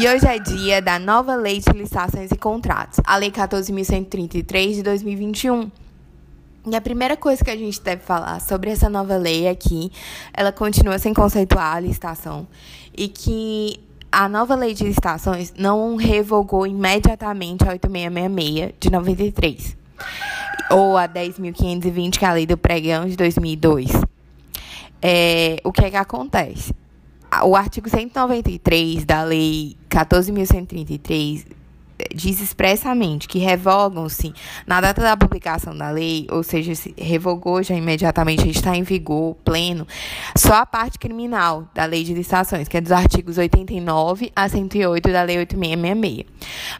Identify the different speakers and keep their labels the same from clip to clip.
Speaker 1: E hoje é dia da nova Lei de Licitações e Contratos, a Lei 14.133 de 2021. E a primeira coisa que a gente deve falar sobre essa nova lei é que ela continua sem conceituar a licitação e que a nova lei de licitações não revogou imediatamente a 8666 de 93 ou a 10.520, que é a lei do pregão de 2002. É, o que é que acontece? O artigo 193 da lei 14.133 diz expressamente que revogam-se na data da publicação da lei, ou seja, se revogou já imediatamente, está em vigor pleno, só a parte criminal da lei de licitações, que é dos artigos 89 a 108 da lei 8666.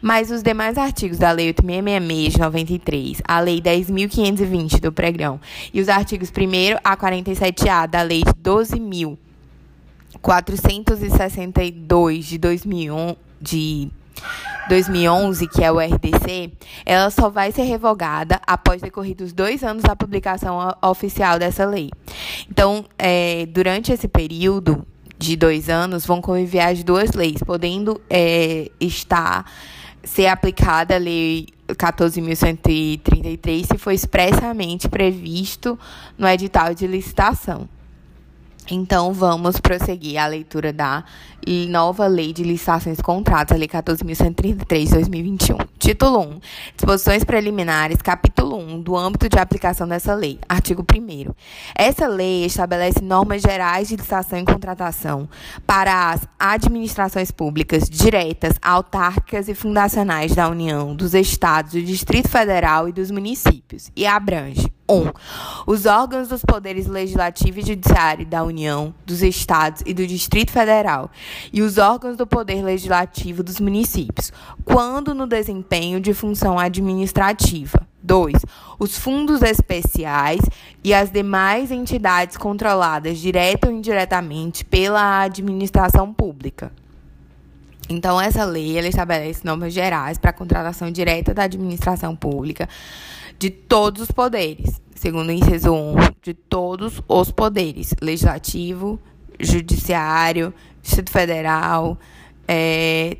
Speaker 1: Mas os demais artigos da lei 8666 de 93, a lei 10.520 do pregão e os artigos 1 a 47A da lei 12.462 de 2001 de 2011, que é o RDC, ela só vai ser revogada após decorridos dois anos da publicação oficial dessa lei. Então, é, durante esse período de dois anos, vão conviver as duas leis, podendo é, estar ser aplicada a lei 14.133 se for expressamente previsto no edital de licitação. Então, vamos prosseguir a leitura da nova Lei de Licitações e Contratos, a Lei 14.133 de 2021. Título 1. Disposições preliminares, capítulo 1, do âmbito de aplicação dessa lei. Artigo 1 Essa lei estabelece normas gerais de licitação e contratação para as administrações públicas diretas, autárquicas e fundacionais da União, dos Estados, do Distrito Federal e dos municípios, e abrange 1. Os órgãos dos poderes legislativo e judiciário da União, dos Estados e do Distrito Federal e os órgãos do poder legislativo dos municípios, quando no desempenho de função administrativa. 2. Os fundos especiais e as demais entidades controladas direta ou indiretamente pela administração pública. Então, essa lei ela estabelece normas gerais para a contratação direta da administração pública de todos os poderes, segundo o inciso 1, de todos os poderes, legislativo, judiciário, Distrito Federal, é,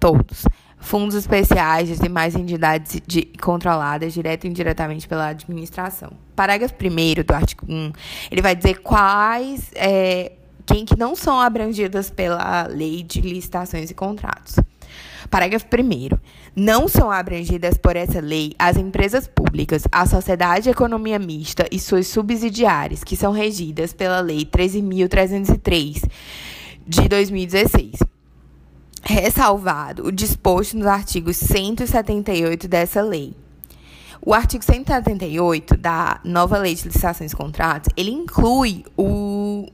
Speaker 1: todos. Fundos especiais e demais entidades de, controladas direto e indiretamente pela administração. Parágrafo 1 do artigo 1, ele vai dizer quais, é, quem que não são abrangidas pela lei de licitações e contratos. Parágrafo 1. Não são abrangidas por essa lei as empresas públicas, a sociedade de economia mista e suas subsidiárias, que são regidas pela Lei 13.303 de 2016. Ressalvado o disposto nos artigos 178 dessa lei. O artigo 178 da nova Lei de Licitações e Contratos, ele inclui o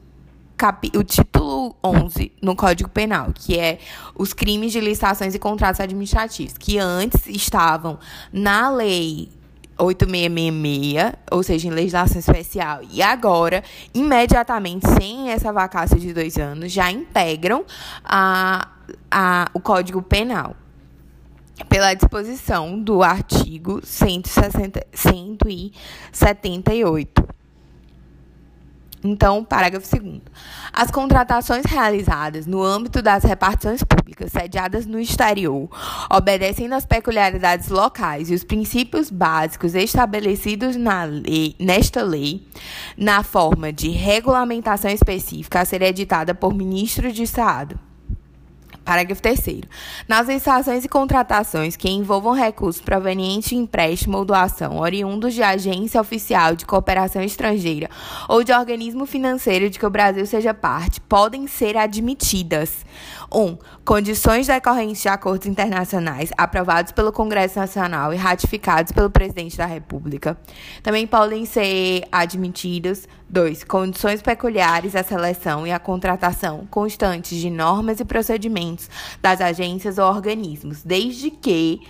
Speaker 1: o título 11 no Código Penal, que é os crimes de licitações e contratos administrativos, que antes estavam na lei 8666, ou seja, em legislação especial, e agora, imediatamente, sem essa vacância de dois anos, já integram a, a, o Código Penal pela disposição do artigo 160, 178. Então, parágrafo 2. As contratações realizadas no âmbito das repartições públicas sediadas no exterior, obedecendo às peculiaridades locais e os princípios básicos estabelecidos na lei, nesta lei, na forma de regulamentação específica a ser editada por ministro de Estado Parágrafo 3. Nas licitações e contratações que envolvam recursos provenientes de empréstimo ou doação oriundos de agência oficial de cooperação estrangeira ou de organismo financeiro de que o Brasil seja parte, podem ser admitidas 1. Um, condições decorrentes de acordos internacionais aprovados pelo Congresso Nacional e ratificados pelo Presidente da República. Também podem ser admitidos 2. Condições peculiares à seleção e à contratação constantes de normas e procedimentos das agências ou organismos, desde que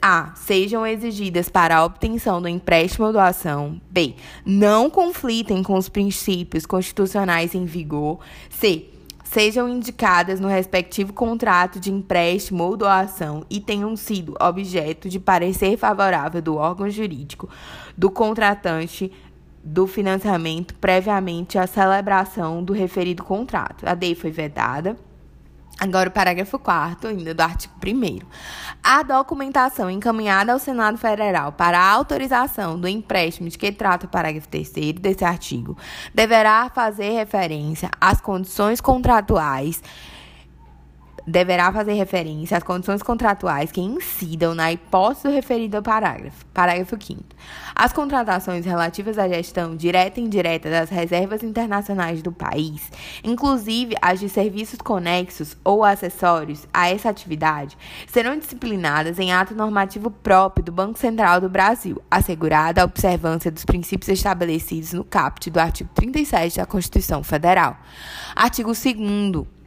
Speaker 1: a. Sejam exigidas para a obtenção do empréstimo ou doação. B. Não conflitem com os princípios constitucionais em vigor. C sejam indicadas no respectivo contrato de empréstimo ou doação e tenham sido objeto de parecer favorável do órgão jurídico do contratante do financiamento previamente à celebração do referido contrato. A D foi vedada. Agora, o parágrafo 4 ainda do artigo 1 A documentação encaminhada ao Senado Federal para a autorização do empréstimo de que trata o parágrafo 3 desse artigo deverá fazer referência às condições contratuais deverá fazer referência às condições contratuais que incidam na hipótese do referido ao parágrafo. Parágrafo 5 As contratações relativas à gestão direta e indireta das reservas internacionais do país, inclusive as de serviços conexos ou acessórios a essa atividade, serão disciplinadas em ato normativo próprio do Banco Central do Brasil, assegurada a observância dos princípios estabelecidos no caput do artigo 37 da Constituição Federal. Artigo 2 a,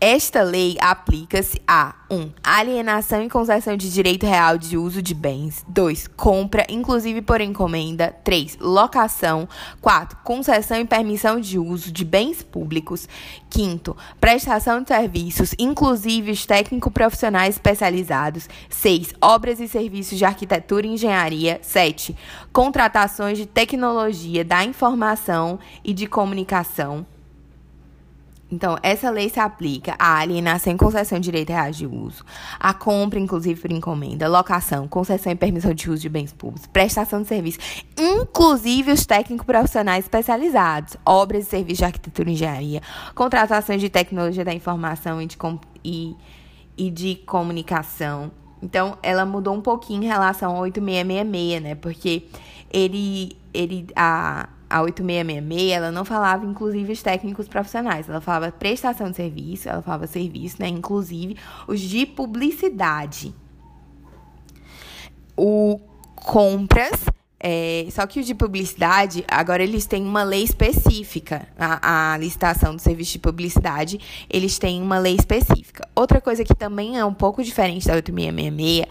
Speaker 1: esta lei aplica-se a 1. Um, alienação e concessão de direito real de uso de bens. 2. Compra, inclusive por encomenda. 3. Locação. 4. Concessão e permissão de uso de bens públicos. 5. Prestação de serviços, inclusive os técnico-profissionais especializados. 6. Obras e serviços de arquitetura e engenharia. 7. Contratações de tecnologia da informação e de comunicação. Então, essa lei se aplica à alienação e concessão de direito reais de uso, à compra, inclusive por encomenda, locação, concessão e permissão de uso de bens públicos, prestação de serviços, inclusive os técnicos profissionais especializados, obras e serviços de arquitetura e engenharia, contratações de tecnologia da informação e de, e, e de comunicação. Então, ela mudou um pouquinho em relação ao 8666, né? Porque ele, ele, a, a 8666, ela não falava inclusive os técnicos profissionais, ela falava prestação de serviço, ela falava serviço, né, inclusive os de publicidade. O compras é, só que o de publicidade, agora eles têm uma lei específica. A, a, licitação do serviço de publicidade, eles têm uma lei específica. Outra coisa que também é um pouco diferente da 8666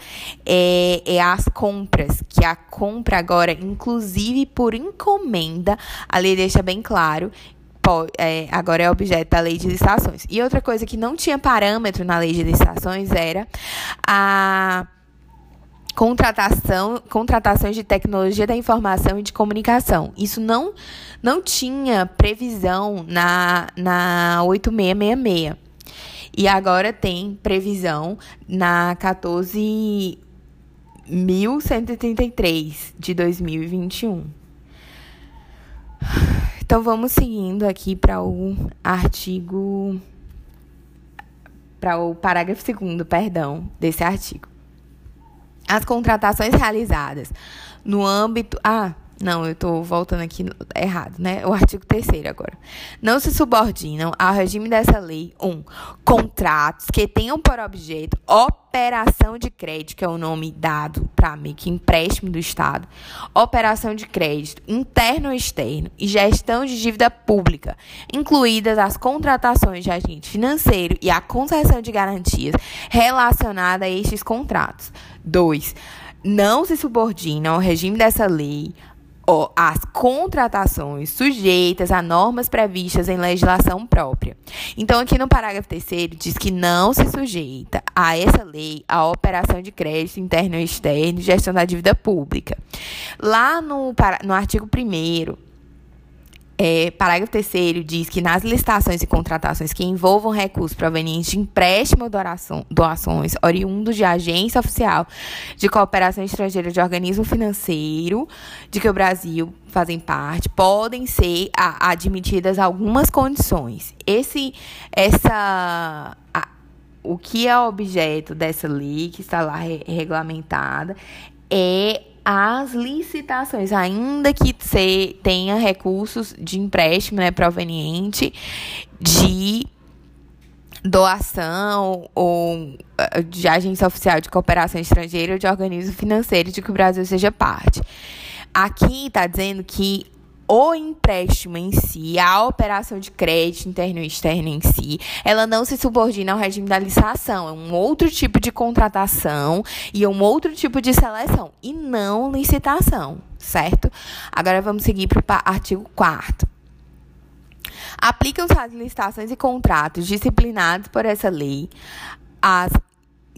Speaker 1: é, é as compras. Que a compra agora, inclusive por encomenda, a lei deixa bem claro é, agora é objeto da lei de licitações. E outra coisa que não tinha parâmetro na lei de licitações era a contratação, contratações de tecnologia da informação e de comunicação. Isso não, não tinha previsão na, na 8666. E agora tem previsão na 14.133 de 2021. Então vamos seguindo aqui para o artigo para o parágrafo segundo, perdão, desse artigo. As contratações realizadas no âmbito. Ah, não, eu estou voltando aqui errado, né? O artigo 3 agora. Não se subordinam ao regime dessa lei 1. Um, contratos que tenham por objeto operação de crédito, que é o nome dado para mim, que empréstimo do Estado, operação de crédito interno ou externo e gestão de dívida pública, incluídas as contratações de agente financeiro e a concessão de garantias relacionada a estes contratos. 2. Não se subordinam ao regime dessa lei as contratações sujeitas a normas previstas em legislação própria. Então, aqui no parágrafo 3 diz que não se sujeita a essa lei a operação de crédito interno e externo e gestão da dívida pública. Lá no, no artigo 1 é, parágrafo 3 diz que nas licitações e contratações que envolvam recursos provenientes de empréstimo ou doações oriundos de agência oficial de cooperação estrangeira de organismo financeiro de que o Brasil fazem parte, podem ser a, admitidas algumas condições. Esse, essa, a, o que é objeto dessa lei que está lá re, regulamentada é as licitações, ainda que se tenha recursos de empréstimo né, proveniente de doação ou eh, de agência oficial de cooperação estrangeira ou de organismo financeiro de que o Brasil seja parte. Aqui está dizendo que o empréstimo em si, a operação de crédito interno e externo em si, ela não se subordina ao regime da licitação. É um outro tipo de contratação e um outro tipo de seleção, e não licitação, certo? Agora vamos seguir para o artigo 4 Aplicam-se as licitações e contratos disciplinados por essa lei as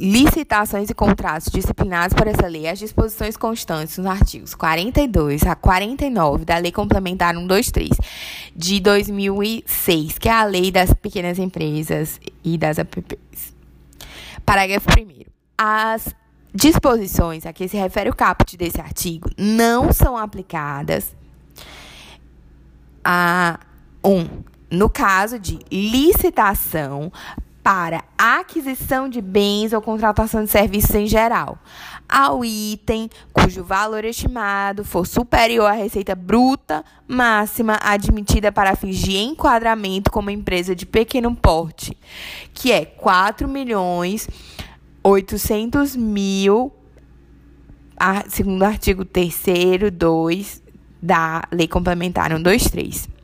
Speaker 1: licitações e contratos disciplinados por essa lei as disposições constantes nos artigos 42 a 49 da Lei Complementar 123 de 2006, que é a Lei das Pequenas Empresas e das APPs. Parágrafo 1 As disposições a que se refere o caput desse artigo não são aplicadas a um no caso de licitação para aquisição de bens ou contratação de serviços em geral, ao item cujo valor estimado for superior à receita bruta máxima admitida para fins de enquadramento como empresa de pequeno porte, que é 4 milhões 800 mil, segundo o artigo 3 2 da Lei Complementar 123.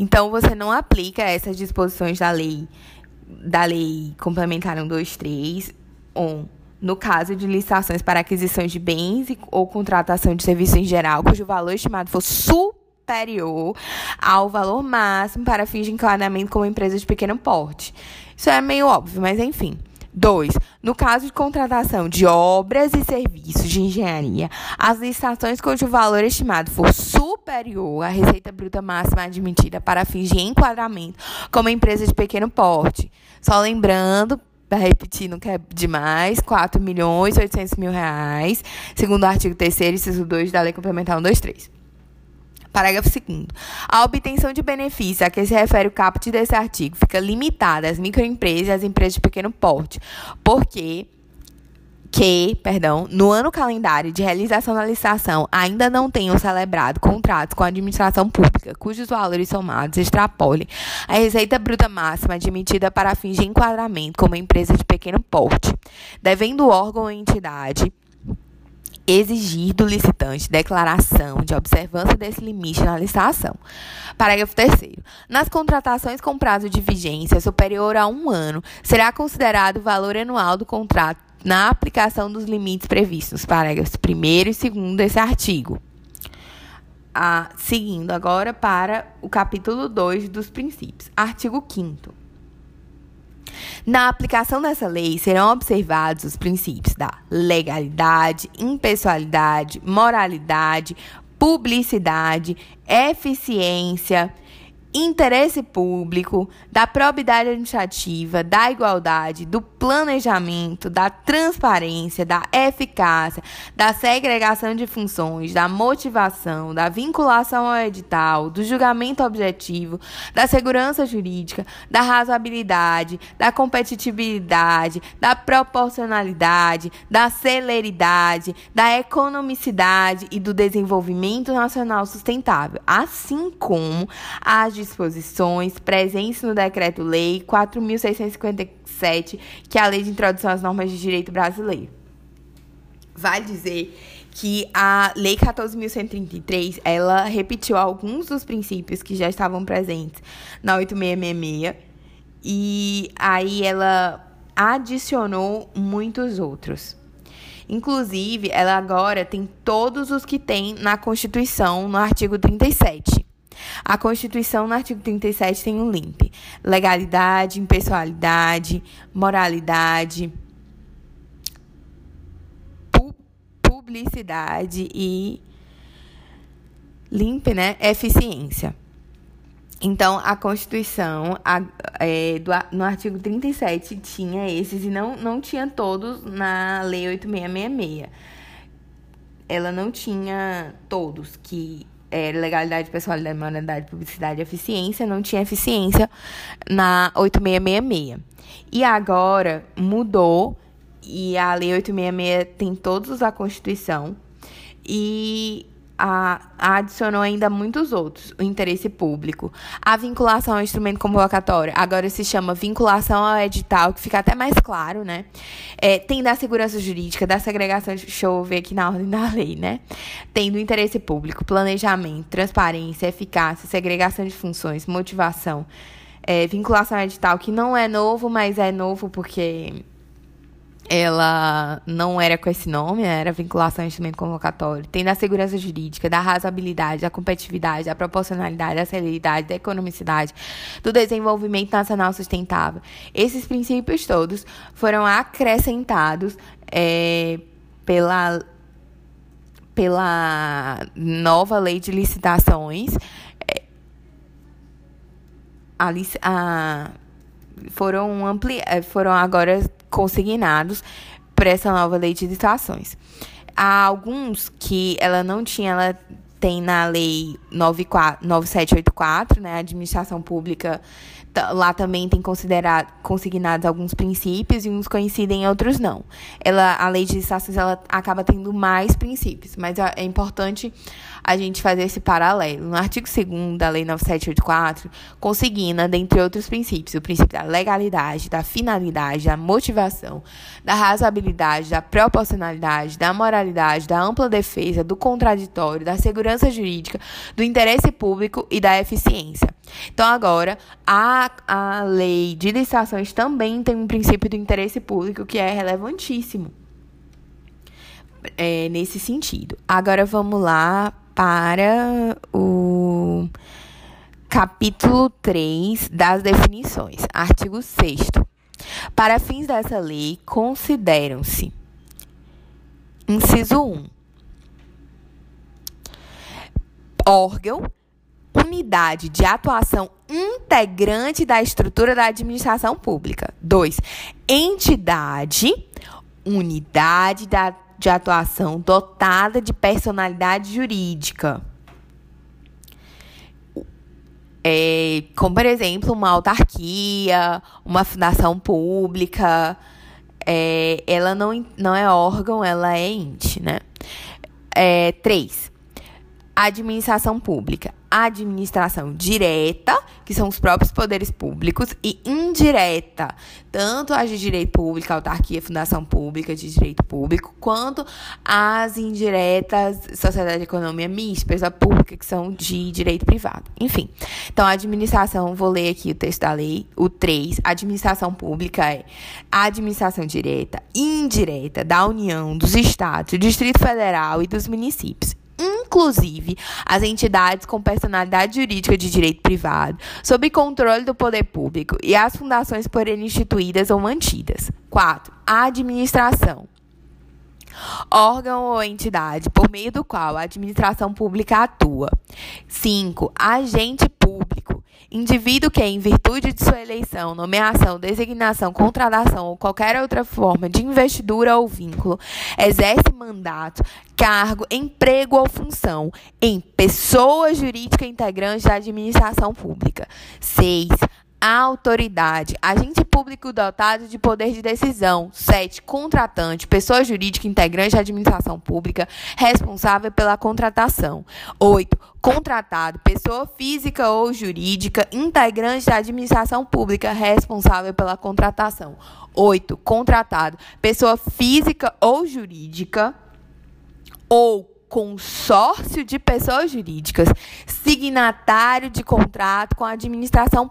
Speaker 1: Então, você não aplica essas disposições da lei, da lei complementar 123, ou no caso de licitações para aquisição de bens ou contratação de serviços em geral, cujo valor estimado for superior ao valor máximo para fins de enquadramento como empresa de pequeno porte. Isso é meio óbvio, mas enfim. 2. No caso de contratação de obras e serviços de engenharia, as licitações cujo valor estimado for superior à receita bruta máxima admitida para fins de enquadramento como empresa de pequeno porte. Só lembrando, repetindo que é demais, 4 milhões 800 mil reais, segundo o artigo 3 inciso 2 da Lei Complementar 123. Parágrafo 2 A obtenção de benefício a que se refere o caput desse artigo fica limitada às microempresas e às empresas de pequeno porte, porque que, perdão, no ano calendário de realização da licitação ainda não tenham celebrado contratos com a administração pública, cujos valores somados extrapolem a receita bruta máxima admitida para fins de enquadramento como empresa de pequeno porte, devendo o órgão ou entidade exigir do licitante declaração de observância desse limite na licitação. Parágrafo 3. Nas contratações com prazo de vigência superior a um ano, será considerado o valor anual do contrato na aplicação dos limites previstos nos parágrafos 1 e 2 desse artigo. Ah, seguindo agora para o capítulo 2 dos princípios. Artigo 5. Na aplicação dessa lei serão observados os princípios da legalidade, impessoalidade, moralidade, publicidade, eficiência, interesse público, da probidade administrativa, da igualdade, do planejamento, da transparência, da eficácia, da segregação de funções, da motivação, da vinculação ao edital, do julgamento objetivo, da segurança jurídica, da razoabilidade, da competitividade, da proporcionalidade, da celeridade, da economicidade e do desenvolvimento nacional sustentável, assim como as disposições presentes no Decreto-Lei 4.657, que é a Lei de Introdução às Normas de Direito Brasileiro. Vale dizer que a Lei 14.133, ela repetiu alguns dos princípios que já estavam presentes na 8666 e aí ela adicionou muitos outros. Inclusive, ela agora tem todos os que tem na Constituição, no artigo 37. A Constituição, no artigo 37, tem um limpe: legalidade, impessoalidade, moralidade, pu publicidade e limpe, né? Eficiência. Então, a Constituição, a, é, do, no artigo 37, tinha esses e não, não tinha todos na Lei 8666. Ela não tinha todos que é, legalidade, pessoalidade, moralidade, publicidade e eficiência, não tinha eficiência na 8666. E agora mudou e a Lei 866 tem todos da Constituição e a, a adicionou ainda muitos outros. O interesse público, a vinculação ao instrumento convocatório, agora se chama vinculação ao edital, que fica até mais claro, né? É, tem da segurança jurídica, da segregação, deixa eu ver aqui na ordem da lei, né? Tem do interesse público, planejamento, transparência, eficácia, segregação de funções, motivação, é, vinculação edital, que não é novo, mas é novo porque ela não era com esse nome, era vinculação ao instrumento convocatório, tem da segurança jurídica, da razoabilidade, da competitividade, da proporcionalidade, da celeridade, da economicidade, do desenvolvimento nacional sustentável. Esses princípios todos foram acrescentados é, pela, pela nova lei de licitações. É, a, a, foram, ampli, é, foram agora consignados por essa nova lei de licitações. Há alguns que ela não tinha, ela tem na lei 94, 9784, né, administração pública, lá também tem considerado consignados alguns princípios e uns coincidem e outros não. Ela, a lei de licitações ela acaba tendo mais princípios, mas é importante a gente fazer esse paralelo. No artigo 2 da Lei 9784, consigna, dentre outros princípios, o princípio da legalidade, da finalidade, da motivação, da razoabilidade, da proporcionalidade, da moralidade, da ampla defesa, do contraditório, da segurança jurídica, do interesse público e da eficiência. Então, agora, a, a lei de licitações também tem um princípio do interesse público que é relevantíssimo. É, nesse sentido. Agora vamos lá para o capítulo 3 das definições, artigo 6. Para fins dessa lei, consideram-se: inciso 1. Órgão, unidade de atuação integrante da estrutura da administração pública. 2. Entidade, unidade da de atuação dotada de personalidade jurídica. É, como, por exemplo, uma autarquia, uma fundação pública. É, ela não, não é órgão, ela é ente, né? É, três, administração pública administração direta, que são os próprios poderes públicos, e indireta, tanto as de direito público, autarquia, fundação pública de direito público, quanto as indiretas, sociedade de economia mista, pessoa pública, que são de direito privado. Enfim, então a administração, vou ler aqui o texto da lei, o 3, administração pública é a administração direta indireta da União, dos Estados, do Distrito Federal e dos municípios inclusive as entidades com personalidade jurídica de direito privado, sob controle do poder público e as fundações por ele instituídas ou mantidas. 4. A administração. Órgão ou entidade por meio do qual a administração pública atua. 5. Agente público Indivíduo que, em virtude de sua eleição, nomeação, designação, contratação ou qualquer outra forma de investidura ou vínculo, exerce mandato, cargo, emprego ou função em pessoa jurídica integrante da administração pública. 6 a autoridade, agente público dotado de poder de decisão. 7. Contratante, pessoa jurídica integrante da administração pública responsável pela contratação. 8. Contratado, pessoa física ou jurídica integrante da administração pública responsável pela contratação. 8. Contratado, pessoa física ou jurídica ou consórcio de pessoas jurídicas, signatário de contrato com a administração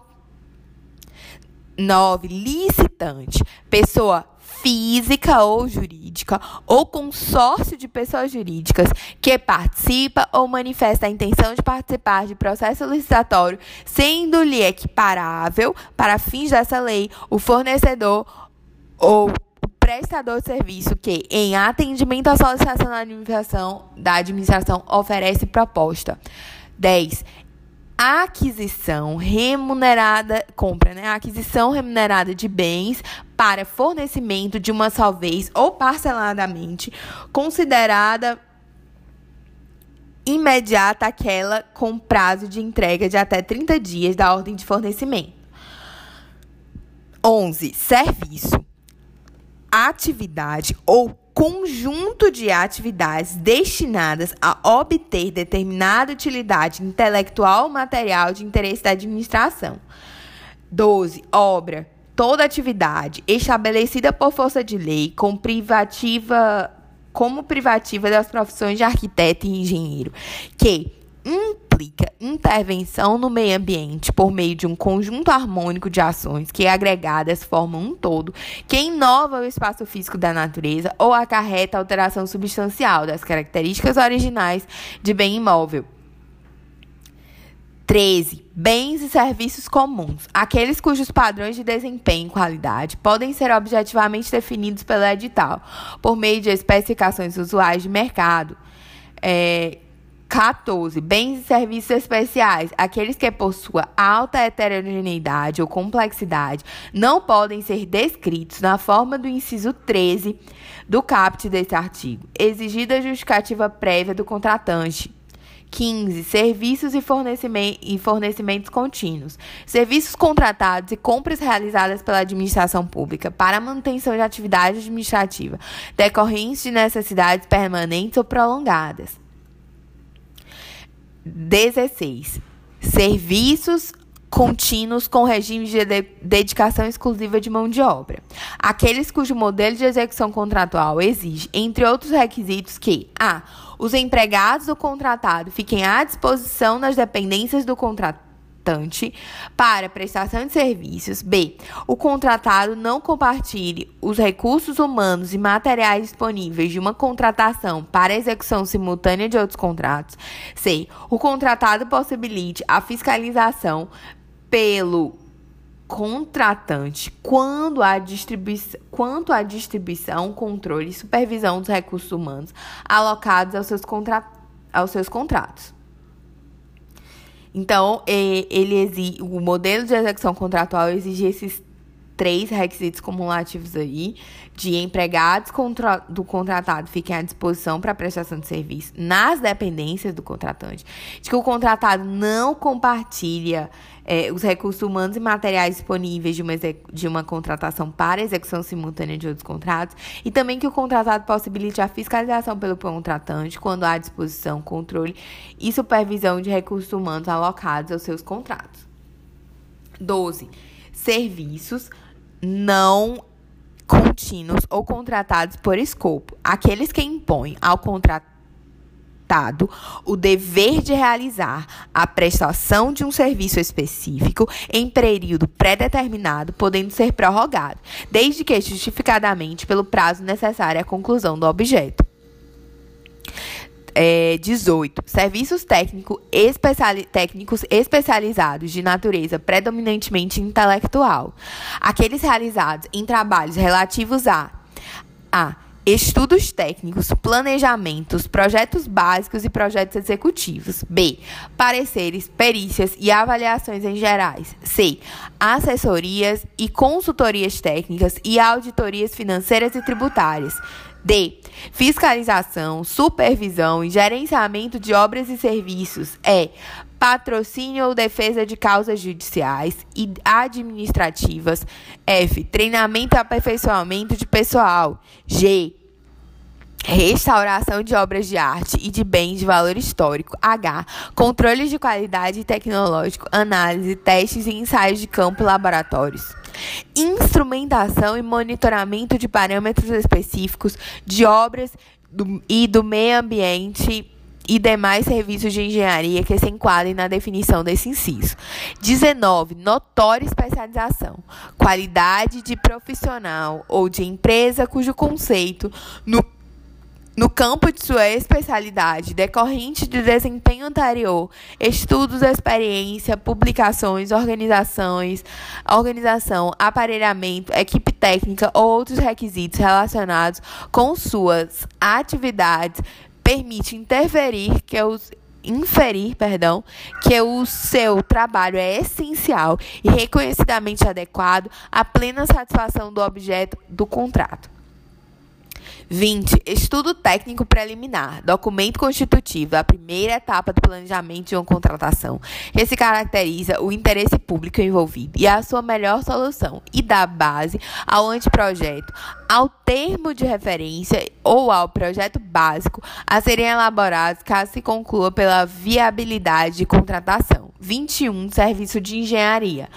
Speaker 1: 9. Licitante. Pessoa física ou jurídica ou consórcio de pessoas jurídicas que participa ou manifesta a intenção de participar de processo licitatório, sendo-lhe equiparável, para fins dessa lei, o fornecedor ou prestador de serviço que, em atendimento à solicitação da administração, da administração oferece proposta. 10 aquisição remunerada, compra, né? aquisição remunerada de bens para fornecimento de uma só vez ou parceladamente, considerada imediata aquela com prazo de entrega de até 30 dias da ordem de fornecimento. 11. Serviço. Atividade ou conjunto de atividades destinadas a obter determinada utilidade intelectual ou material de interesse da administração. 12. Obra. Toda atividade estabelecida por força de lei com privativa como privativa das profissões de arquiteto e engenheiro, que implica intervenção no meio ambiente por meio de um conjunto harmônico de ações que, agregadas, formam um todo que inova o espaço físico da natureza ou acarreta alteração substancial das características originais de bem imóvel. 13. Bens e serviços comuns. Aqueles cujos padrões de desempenho e qualidade podem ser objetivamente definidos pelo edital, por meio de especificações usuais de mercado. É, 14. Bens e serviços especiais. Aqueles que possua alta heterogeneidade ou complexidade não podem ser descritos na forma do inciso 13 do caput deste artigo, exigida a justificativa prévia do contratante. 15. Serviços e, e fornecimentos contínuos. Serviços contratados e compras realizadas pela administração pública para manutenção de atividade administrativa, decorrentes de necessidades permanentes ou prolongadas. 16. Serviços contínuos com regime de dedicação exclusiva de mão de obra. Aqueles cujo modelo de execução contratual exige, entre outros requisitos, que a. Os empregados do contratado fiquem à disposição nas dependências do contrato para prestação de serviços. B. O contratado não compartilhe os recursos humanos e materiais disponíveis de uma contratação para execução simultânea de outros contratos. C. O contratado possibilite a fiscalização pelo contratante quando a distribuição, quanto à distribuição, controle e supervisão dos recursos humanos alocados aos seus, contra, aos seus contratos. Então, ele exige, o modelo de execução contratual exige esses três requisitos cumulativos aí de empregados contra, do contratado fiquem à disposição para prestação de serviço nas dependências do contratante, de que o contratado não compartilha é, os recursos humanos e materiais disponíveis de uma, de uma contratação para execução simultânea de outros contratos, e também que o contratado possibilite a fiscalização pelo contratante quando há disposição, controle e supervisão de recursos humanos alocados aos seus contratos. 12. Serviços não contínuos ou contratados por escopo, aqueles que impõem ao o dever de realizar a prestação de um serviço específico em período pré-determinado, podendo ser prorrogado, desde que justificadamente pelo prazo necessário à conclusão do objeto é, 18. Serviços técnico especiali técnicos especializados de natureza predominantemente intelectual. Aqueles realizados em trabalhos relativos a a estudos técnicos, planejamentos, projetos básicos e projetos executivos. B. Pareceres, perícias e avaliações em gerais. C. Assessorias e consultorias técnicas e auditorias financeiras e tributárias. D. Fiscalização, supervisão e gerenciamento de obras e serviços. E. Patrocínio ou defesa de causas judiciais e administrativas. F. Treinamento e aperfeiçoamento de pessoal. G. Restauração de obras de arte e de bens de valor histórico. H. Controle de qualidade tecnológico, análise, testes e ensaios de campo laboratórios instrumentação e monitoramento de parâmetros específicos de obras do, e do meio ambiente e demais serviços de engenharia que se enquadrem na definição desse inciso. 19. Notória especialização. Qualidade de profissional ou de empresa cujo conceito no no campo de sua especialidade, decorrente de desempenho anterior, estudos, experiência, publicações, organizações, organização, aparelhamento, equipe técnica ou outros requisitos relacionados com suas atividades, permite interferir que os inferir, perdão, que o seu trabalho é essencial e reconhecidamente adequado à plena satisfação do objeto do contrato. 20. Estudo técnico preliminar, documento constitutivo, a primeira etapa do planejamento de uma contratação, que se caracteriza o interesse público envolvido e a sua melhor solução, e dá base ao anteprojeto, ao termo de referência ou ao projeto básico a serem elaborados caso se conclua pela viabilidade de contratação. 21. Serviço de engenharia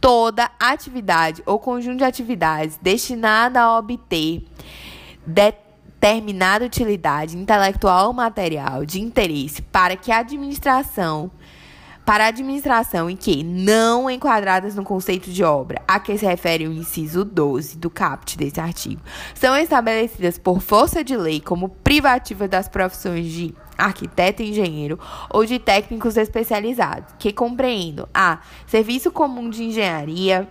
Speaker 1: toda atividade ou conjunto de atividades destinada a obter determinada utilidade intelectual ou material de interesse para que a administração para a administração em que não enquadradas no conceito de obra a que se refere o inciso 12 do caput desse artigo, são estabelecidas por força de lei como privativas das profissões de arquiteto engenheiro ou de técnicos especializados, que compreendam a serviço comum de engenharia,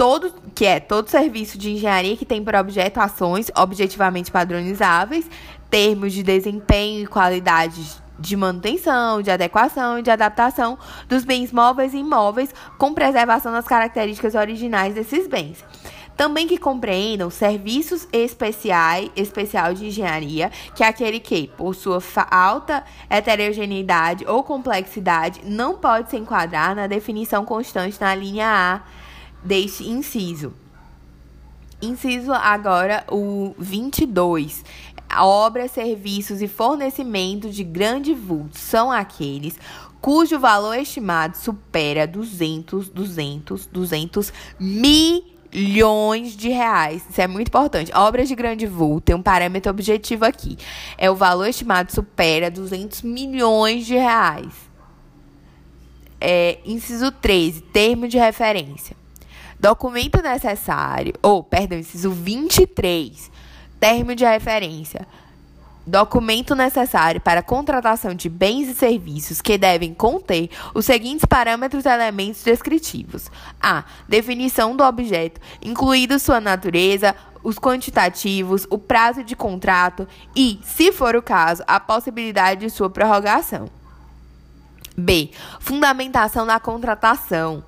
Speaker 1: todo que é todo serviço de engenharia que tem por objeto ações objetivamente padronizáveis, termos de desempenho e qualidades de manutenção, de adequação e de adaptação dos bens móveis e imóveis, com preservação das características originais desses bens. Também que compreendam serviços especiais, especial de engenharia, que é aquele que, por sua alta heterogeneidade ou complexidade, não pode se enquadrar na definição constante na linha A deste inciso. Inciso agora o 22 obras, serviços e fornecimento de grande vulto são aqueles cujo valor estimado supera 200, 200, 200 milhões de reais. Isso é muito importante. Obras de grande vulto tem um parâmetro objetivo aqui. É o valor estimado supera 200 milhões de reais. É, inciso 13, termo de referência. Documento necessário, ou, perdão, inciso 23 Termo de referência. Documento necessário para contratação de bens e serviços que devem conter os seguintes parâmetros e elementos descritivos: a. Definição do objeto, incluído sua natureza, os quantitativos, o prazo de contrato e, se for o caso, a possibilidade de sua prorrogação. B. Fundamentação da contratação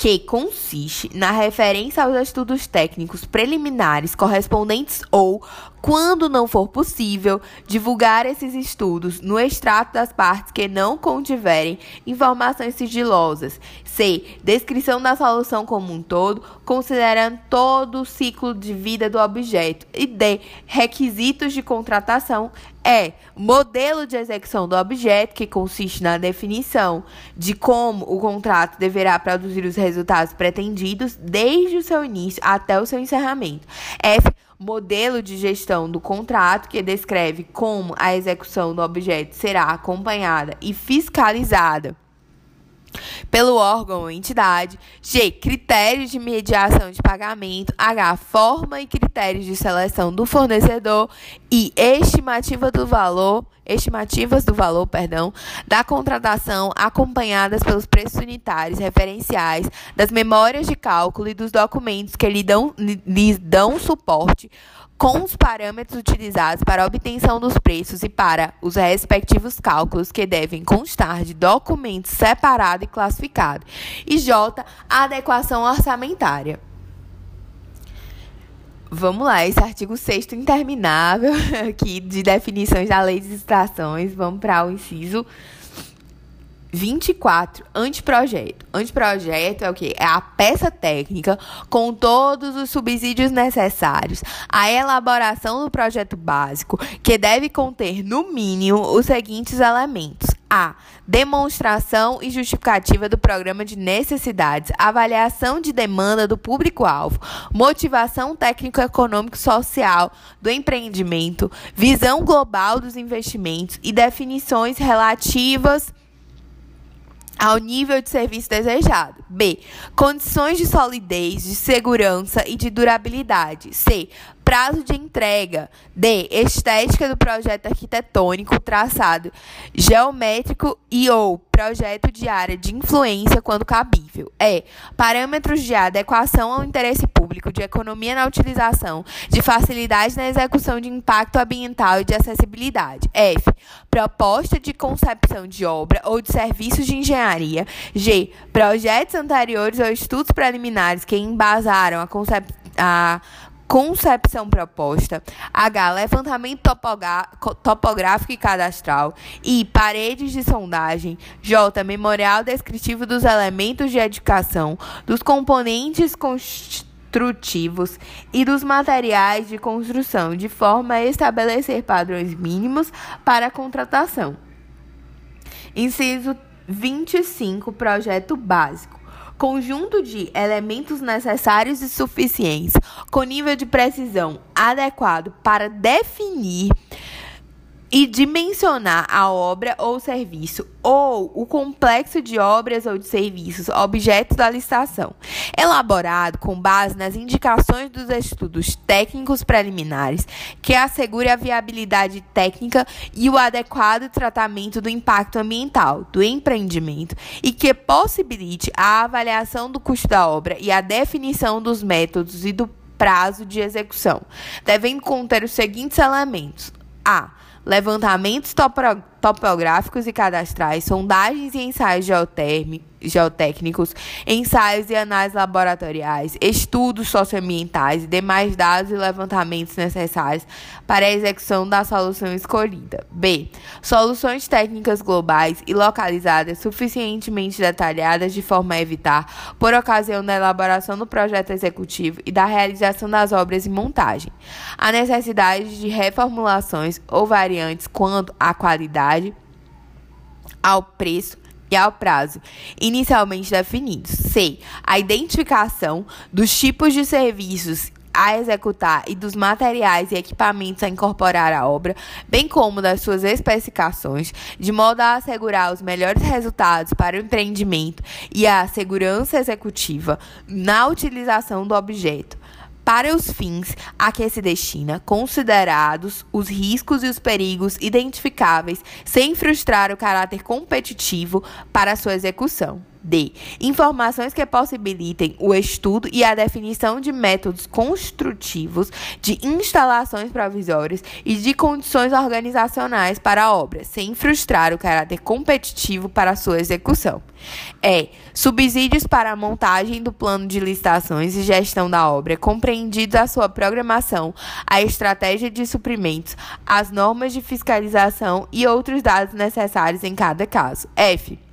Speaker 1: que consiste na referência aos estudos técnicos preliminares correspondentes ou, quando não for possível, divulgar esses estudos no extrato das partes que não contiverem informações sigilosas. C. Descrição da solução como um todo, considerando todo o ciclo de vida do objeto. E D. Requisitos de contratação é modelo de execução do objeto, que consiste na definição de como o contrato deverá produzir os resultados pretendidos desde o seu início até o seu encerramento. F. Modelo de gestão do contrato, que descreve como a execução do objeto será acompanhada e fiscalizada pelo órgão ou entidade. G. Critérios de mediação de pagamento. H. Forma e critérios de seleção do fornecedor. E estimativa do valor, estimativas do valor, perdão, da contratação acompanhadas pelos preços unitários referenciais, das memórias de cálculo e dos documentos que lhe dão, lhes dão suporte com os parâmetros utilizados para a obtenção dos preços e para os respectivos cálculos que devem constar de documentos separado e classificado. E J, adequação orçamentária. Vamos lá, esse artigo 6 interminável aqui de definições da lei de licitações. Vamos para o inciso 24, anteprojeto. Anteprojeto é o quê? É a peça técnica com todos os subsídios necessários à elaboração do projeto básico, que deve conter, no mínimo, os seguintes elementos: a. Demonstração e justificativa do programa de necessidades, avaliação de demanda do público-alvo, motivação técnico-econômico-social do empreendimento, visão global dos investimentos e definições relativas ao nível de serviço desejado. B. Condições de solidez, de segurança e de durabilidade. C prazo de entrega. D. Estética do projeto arquitetônico, traçado geométrico e ou projeto de área de influência quando cabível. E. Parâmetros de adequação ao interesse público, de economia na utilização, de facilidade na execução de impacto ambiental e de acessibilidade. F. Proposta de concepção de obra ou de serviços de engenharia. G. Projetos anteriores ou estudos preliminares que embasaram a concepção a concepção proposta, H, levantamento topográfico e cadastral, I, paredes de sondagem, J, memorial descritivo dos elementos de edificação, dos componentes construtivos e dos materiais de construção, de forma a estabelecer padrões mínimos para a contratação. Inciso 25, projeto básico conjunto de elementos necessários e suficientes com nível de precisão adequado para definir e dimensionar a obra ou serviço ou o complexo de obras ou de serviços objeto da licitação, elaborado com base nas indicações dos estudos técnicos preliminares que assegure a viabilidade técnica e o adequado tratamento do impacto ambiental do empreendimento e que possibilite a avaliação do custo da obra e a definição dos métodos e do prazo de execução, devendo conter os seguintes elementos: a levantamentos topográficos e cadastrais, sondagens e ensaios geotécnicos, ensaios e análises laboratoriais, estudos socioambientais e demais dados e levantamentos necessários para a execução da solução escolhida. B. Soluções técnicas globais e localizadas suficientemente detalhadas de forma a evitar, por ocasião da elaboração do projeto executivo e da realização das obras e montagem, a necessidade de reformulações ou variantes quanto à qualidade, ao preço e ao prazo inicialmente definidos. C. A identificação dos tipos de serviços a executar e dos materiais e equipamentos a incorporar à obra, bem como das suas especificações, de modo a assegurar os melhores resultados para o empreendimento e a segurança executiva na utilização do objeto para os fins a que se destina, considerados os riscos e os perigos identificáveis, sem frustrar o caráter competitivo para sua execução. D. Informações que possibilitem o estudo e a definição de métodos construtivos de instalações provisórias e de condições organizacionais para a obra, sem frustrar o caráter competitivo para sua execução. E. Subsídios para a montagem do plano de licitações e gestão da obra, compreendidos a sua programação, a estratégia de suprimentos, as normas de fiscalização e outros dados necessários em cada caso. F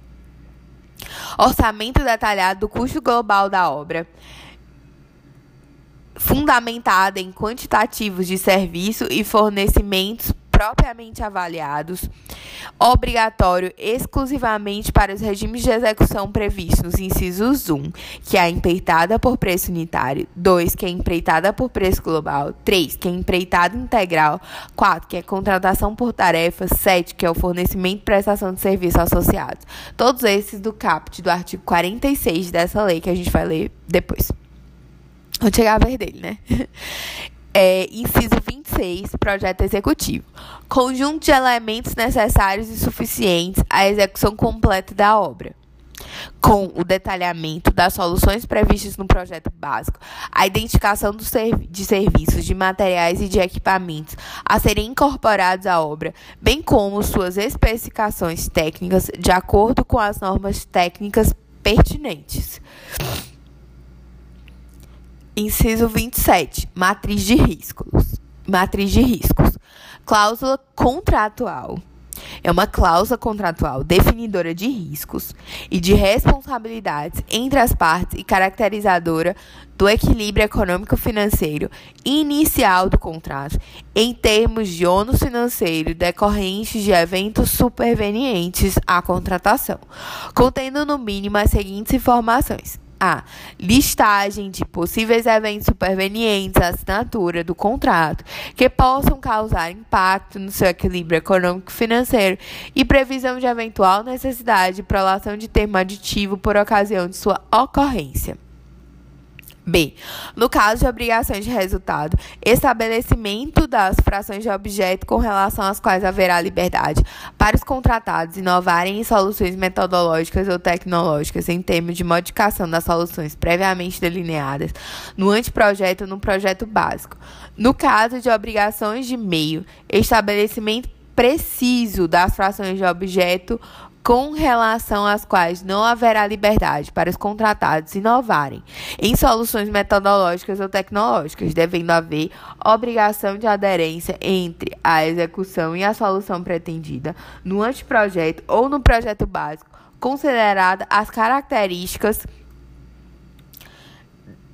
Speaker 1: Orçamento detalhado do custo global da obra, fundamentada em quantitativos de serviço e fornecimentos propriamente avaliados, obrigatório exclusivamente para os regimes de execução previstos nos incisos 1, que é empreitada por preço unitário, 2, que é empreitada por preço global, 3, que é empreitada integral, 4, que é contratação por tarefa, 7, que é o fornecimento e prestação de serviço associados. Todos esses do caput do artigo 46 dessa lei que a gente vai ler depois. Vou chegar a ver dele, né? É, inciso 26, projeto executivo. Conjunto de elementos necessários e suficientes à execução completa da obra. Com o detalhamento das soluções previstas no projeto básico, a identificação de serviços, de materiais e de equipamentos a serem incorporados à obra, bem como suas especificações técnicas de acordo com as normas técnicas pertinentes. Inciso 27. Matriz de riscos. Matriz de riscos. Cláusula contratual. É uma cláusula contratual definidora de riscos e de responsabilidades entre as partes e caracterizadora do equilíbrio econômico-financeiro inicial do contrato, em termos de ônus financeiro decorrentes de eventos supervenientes à contratação, contendo no mínimo as seguintes informações: a. Listagem de possíveis eventos supervenientes à assinatura do contrato que possam causar impacto no seu equilíbrio econômico-financeiro e previsão de eventual necessidade de prolação de termo aditivo por ocasião de sua ocorrência. B. No caso de obrigações de resultado, estabelecimento das frações de objeto com relação às quais haverá liberdade para os contratados inovarem em soluções metodológicas ou tecnológicas em termos de modificação das soluções previamente delineadas no anteprojeto ou no projeto básico. No caso de obrigações de meio, estabelecimento preciso das frações de objeto com relação às quais não haverá liberdade para os contratados inovarem em soluções metodológicas ou tecnológicas, devendo haver obrigação de aderência entre a execução e a solução pretendida no anteprojeto ou no projeto básico, considerada as características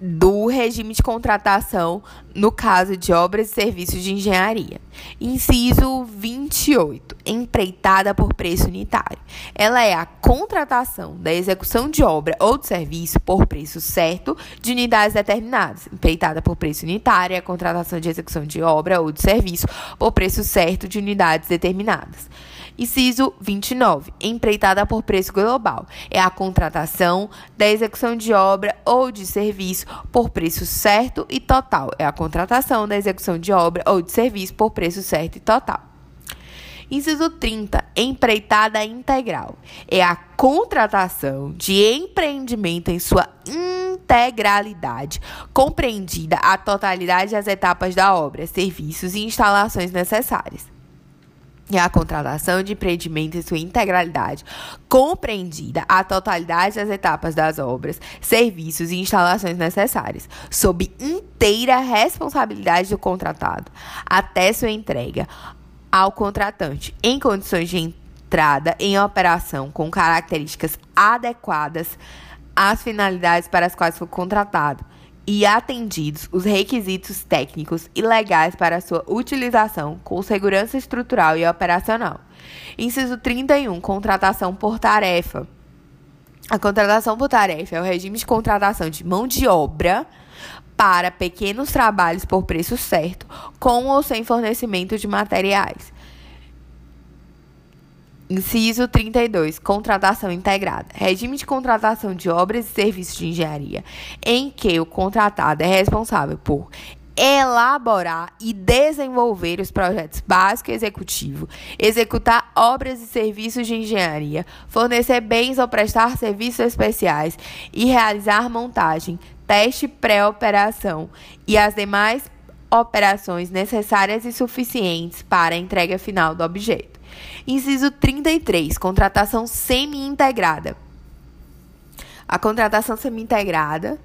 Speaker 1: do regime de contratação no caso de obras e serviços de engenharia. Inciso 28. Empreitada por preço unitário. Ela é a contratação da execução de obra ou de serviço por preço certo de unidades determinadas. Empreitada por preço unitário é a contratação de execução de obra ou de serviço por preço certo de unidades determinadas. Inciso 29. Empreitada por preço global. É a contratação da execução de obra ou de serviço por preço certo e total. É a contratação da execução de obra ou de serviço por preço certo e total. Inciso 30. Empreitada integral. É a contratação de empreendimento em sua integralidade, compreendida a totalidade das etapas da obra, serviços e instalações necessárias e a contratação de empreendimento em sua integralidade, compreendida a totalidade das etapas das obras, serviços e instalações necessárias, sob inteira responsabilidade do contratado, até sua entrega ao contratante, em condições de entrada em operação com características adequadas às finalidades para as quais foi contratado e atendidos os requisitos técnicos e legais para sua utilização com segurança estrutural e operacional. Inciso 31. Contratação por tarefa. A contratação por tarefa é o regime de contratação de mão de obra para pequenos trabalhos por preço certo, com ou sem fornecimento de materiais. Inciso 32. Contratação integrada. Regime de contratação de obras e serviços de engenharia, em que o contratado é responsável por elaborar e desenvolver os projetos básico e executivo, executar obras e serviços de engenharia, fornecer bens ou prestar serviços especiais e realizar montagem, teste pré-operação e as demais operações necessárias e suficientes para a entrega final do objeto. Inciso 33, contratação semi-integrada. A contratação semi-integrada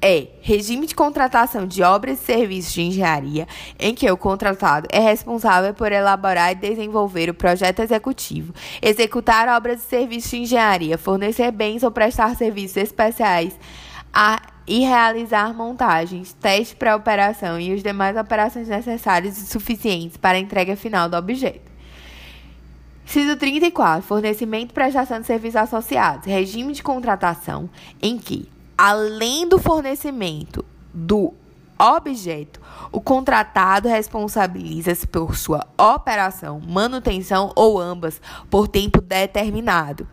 Speaker 1: é regime de contratação de obras e serviços de engenharia em que o contratado é responsável por elaborar e desenvolver o projeto executivo, executar obras e serviços de engenharia, fornecer bens ou prestar serviços especiais a, e realizar montagens, testes para operação e as demais operações necessárias e suficientes para a entrega final do objeto. Inciso 34. Fornecimento e prestação de serviços associados. Regime de contratação em que, além do fornecimento do objeto, o contratado responsabiliza-se por sua operação, manutenção ou ambas por tempo determinado.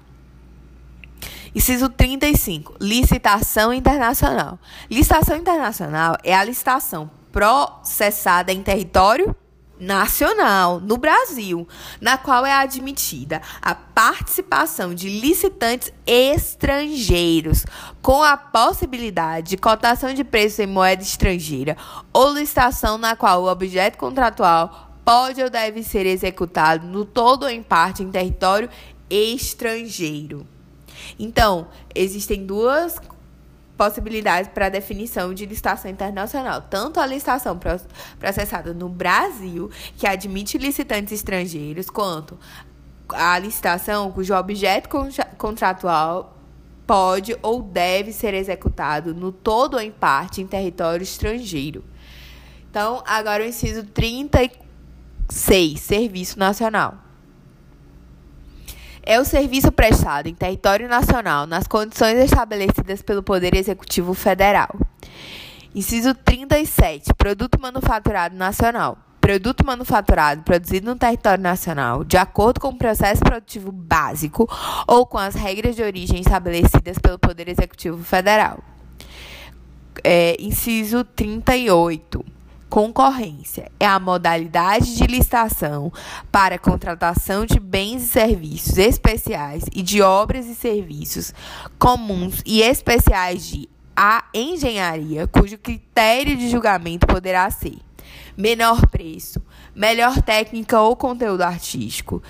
Speaker 1: Inciso 35. Licitação internacional. Licitação internacional é a licitação processada em território nacional no Brasil, na qual é admitida a participação de licitantes estrangeiros, com a possibilidade de cotação de preço em moeda estrangeira, ou licitação na qual o objeto contratual pode ou deve ser executado no todo ou em parte em território estrangeiro. Então, existem duas possibilidades para definição de licitação internacional. Tanto a licitação processada no Brasil, que admite licitantes estrangeiros, quanto a licitação cujo objeto contratual pode ou deve ser executado no todo ou em parte em território estrangeiro. Então, agora o inciso 36, Serviço Nacional é o serviço prestado em território nacional nas condições estabelecidas pelo Poder Executivo Federal. Inciso 37. Produto manufaturado nacional. Produto manufaturado produzido no território nacional, de acordo com o processo produtivo básico ou com as regras de origem estabelecidas pelo Poder Executivo Federal. É, inciso 38 Concorrência é a modalidade de licitação para contratação de bens e serviços especiais e de obras e serviços comuns e especiais de a engenharia, cujo critério de julgamento poderá ser menor preço, melhor técnica ou conteúdo artístico.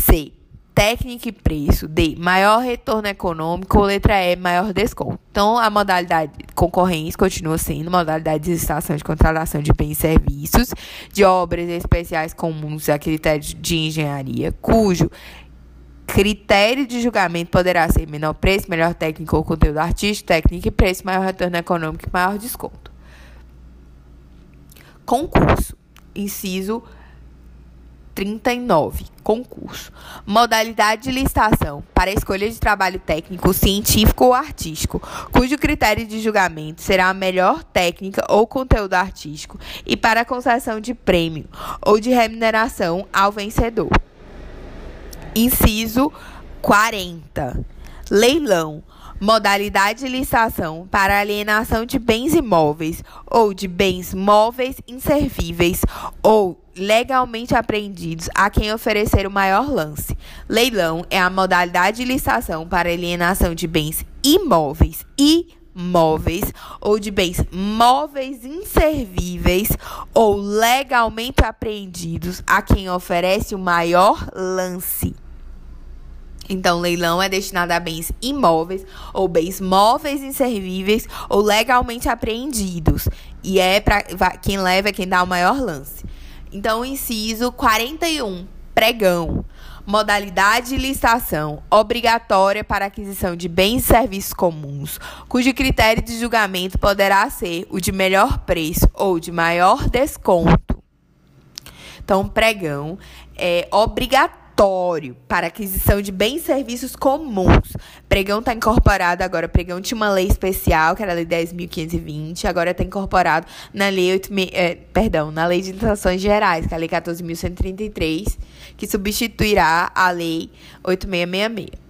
Speaker 1: C técnica e preço. D. Maior retorno econômico. Letra E. Maior desconto. Então, a modalidade concorrência continua sendo modalidade de licitação de contratação de bens e serviços, de obras especiais comuns a critério de engenharia, cujo critério de julgamento poderá ser menor preço, melhor técnico ou conteúdo artístico, técnica e preço, maior retorno econômico e maior desconto. Concurso. Inciso 39. Concurso. Modalidade de licitação para escolha de trabalho técnico, científico ou artístico, cujo critério de julgamento será a melhor técnica ou conteúdo artístico e para concessão de prêmio ou de remuneração ao vencedor. Inciso 40. Leilão. Modalidade de licitação para alienação de bens imóveis ou de bens móveis inservíveis ou legalmente apreendidos a quem oferecer o maior lance. Leilão é a modalidade de licitação para alienação de bens imóveis e móveis ou de bens móveis inservíveis ou legalmente apreendidos a quem oferece o maior lance. Então, leilão é destinado a bens imóveis ou bens móveis inservíveis ou legalmente apreendidos. E é para quem leva é quem dá o maior lance. Então, inciso 41, pregão. Modalidade de licitação obrigatória para aquisição de bens e serviços comuns, cujo critério de julgamento poderá ser o de melhor preço ou de maior desconto. Então, pregão é obrigatório obrigatório para aquisição de bens e serviços comuns. Pregão está incorporado agora. Pregão tinha uma lei especial, que era a Lei 10.520, agora está incorporado na Lei 8, é, perdão, na Lei de Licitações Gerais, que é a Lei 14.133, que substituirá a Lei 8666.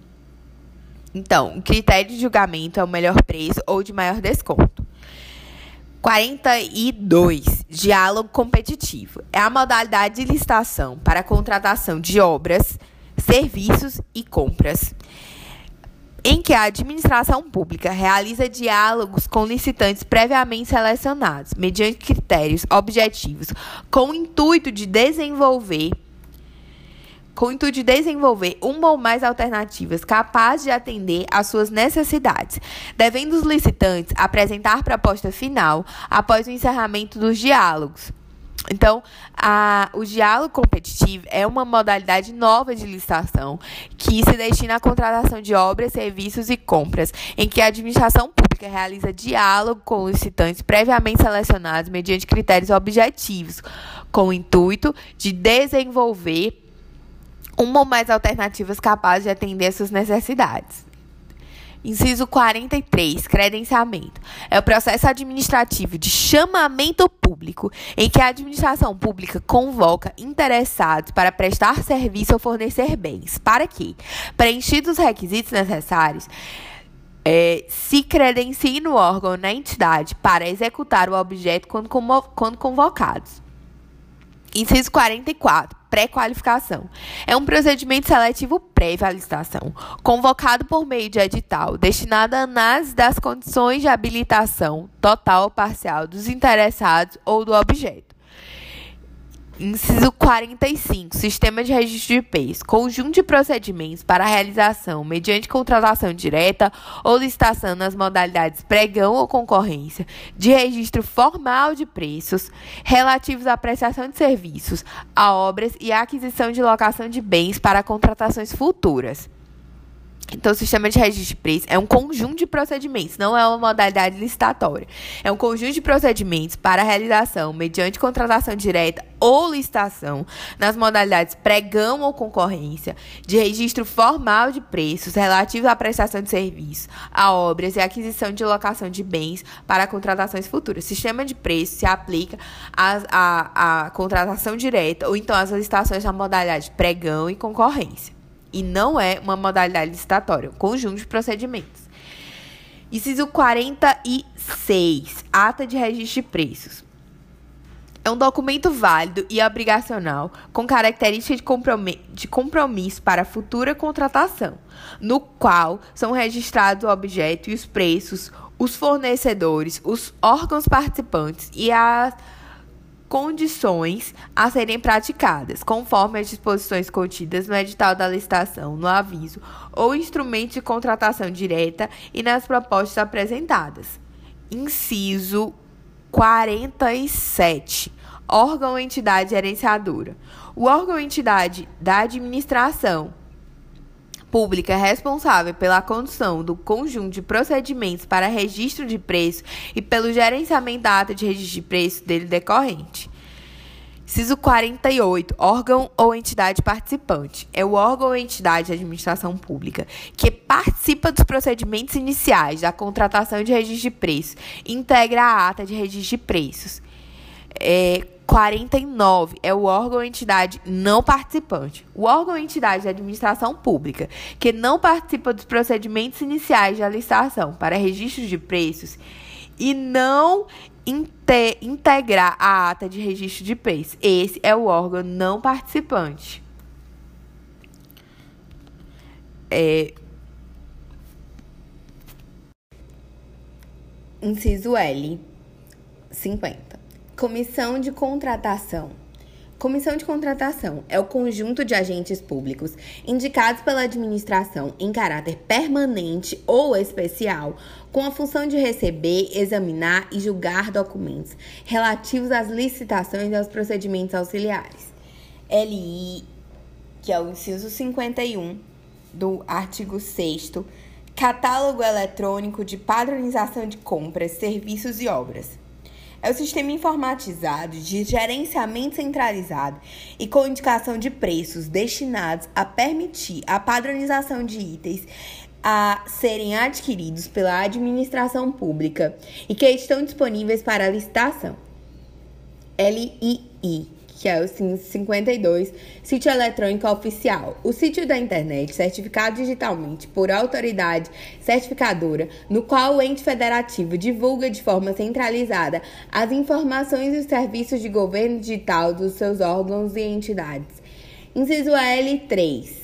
Speaker 1: Então, o critério de julgamento é o melhor preço ou de maior desconto. 42. Diálogo competitivo. É a modalidade de licitação para a contratação de obras, serviços e compras, em que a administração pública realiza diálogos com licitantes previamente selecionados, mediante critérios objetivos, com o intuito de desenvolver com o intuito de desenvolver uma ou mais alternativas capazes de atender às suas necessidades, devendo os licitantes apresentar proposta final após o encerramento dos diálogos. Então, a, o diálogo competitivo é uma modalidade nova de licitação que se destina à contratação de obras, serviços e compras, em que a administração pública realiza diálogo com licitantes previamente selecionados mediante critérios objetivos, com o intuito de desenvolver uma ou mais alternativas capazes de atender suas necessidades. Inciso 43, credenciamento. É o processo administrativo de chamamento público em que a administração pública convoca interessados para prestar serviço ou fornecer bens. Para quê? Preenchidos os requisitos necessários, é, se credencie no órgão ou na entidade para executar o objeto quando convocados. Inciso 44 pré-qualificação. É um procedimento seletivo prévio à licitação, convocado por meio de edital, destinado à análise das condições de habilitação total ou parcial dos interessados ou do objeto. Inciso 45. Sistema de registro de preço. Conjunto de procedimentos para a realização, mediante contratação direta ou licitação nas modalidades pregão ou concorrência, de registro formal de preços relativos à prestação de serviços, a obras e à aquisição de locação de bens para contratações futuras. Então, o sistema de registro de preço é um conjunto de procedimentos, não é uma modalidade licitatória. É um conjunto de procedimentos para a realização, mediante contratação direta ou licitação, nas modalidades pregão ou concorrência, de registro formal de preços relativos à prestação de serviços, a obras e aquisição de locação de bens para contratações futuras. O sistema de preço se aplica à, à contratação direta ou então às licitações na modalidade pregão e concorrência e não é uma modalidade licitatória, um conjunto de procedimentos. Inciso 46, ata de registro de preços. É um documento válido e obrigacional com características de, compromisso para a futura contratação, no qual são registrados o objeto e os preços, os fornecedores, os órgãos participantes e as condições a serem praticadas, conforme as disposições contidas no edital da licitação, no aviso ou instrumento de contratação direta e nas propostas apresentadas. Inciso 47. Órgão ou entidade gerenciadora. O órgão ou entidade da administração pública responsável pela condução do conjunto de procedimentos para registro de preço e pelo gerenciamento da ata de registro de preço dele decorrente. Ciso 48. Órgão ou entidade participante. É o órgão ou entidade de administração pública que participa dos procedimentos iniciais da contratação de registro de preços e integra a ata de registro de preços. É, 49 é o órgão ou entidade não participante. O órgão ou entidade de administração pública que não participa dos procedimentos iniciais da licitação para registro de preços e não inte integrar a ata de registro de preços. Esse é o órgão não participante. É... Inciso L, 50. Comissão de contratação. Comissão de contratação é o conjunto de agentes públicos indicados pela administração em caráter permanente ou especial, com a função de receber, examinar e julgar documentos relativos às licitações e aos procedimentos auxiliares. LI, que é o inciso 51 do artigo 6 Catálogo eletrônico de padronização de compras, serviços e obras é o sistema informatizado de gerenciamento centralizado e com indicação de preços destinados a permitir a padronização de itens a serem adquiridos pela administração pública e que estão disponíveis para licitação. LII que é o 52, sítio eletrônico oficial. O sítio da internet certificado digitalmente por autoridade certificadora, no qual o ente federativo divulga de forma centralizada as informações e os serviços de governo digital dos seus órgãos e entidades. Inciso L3.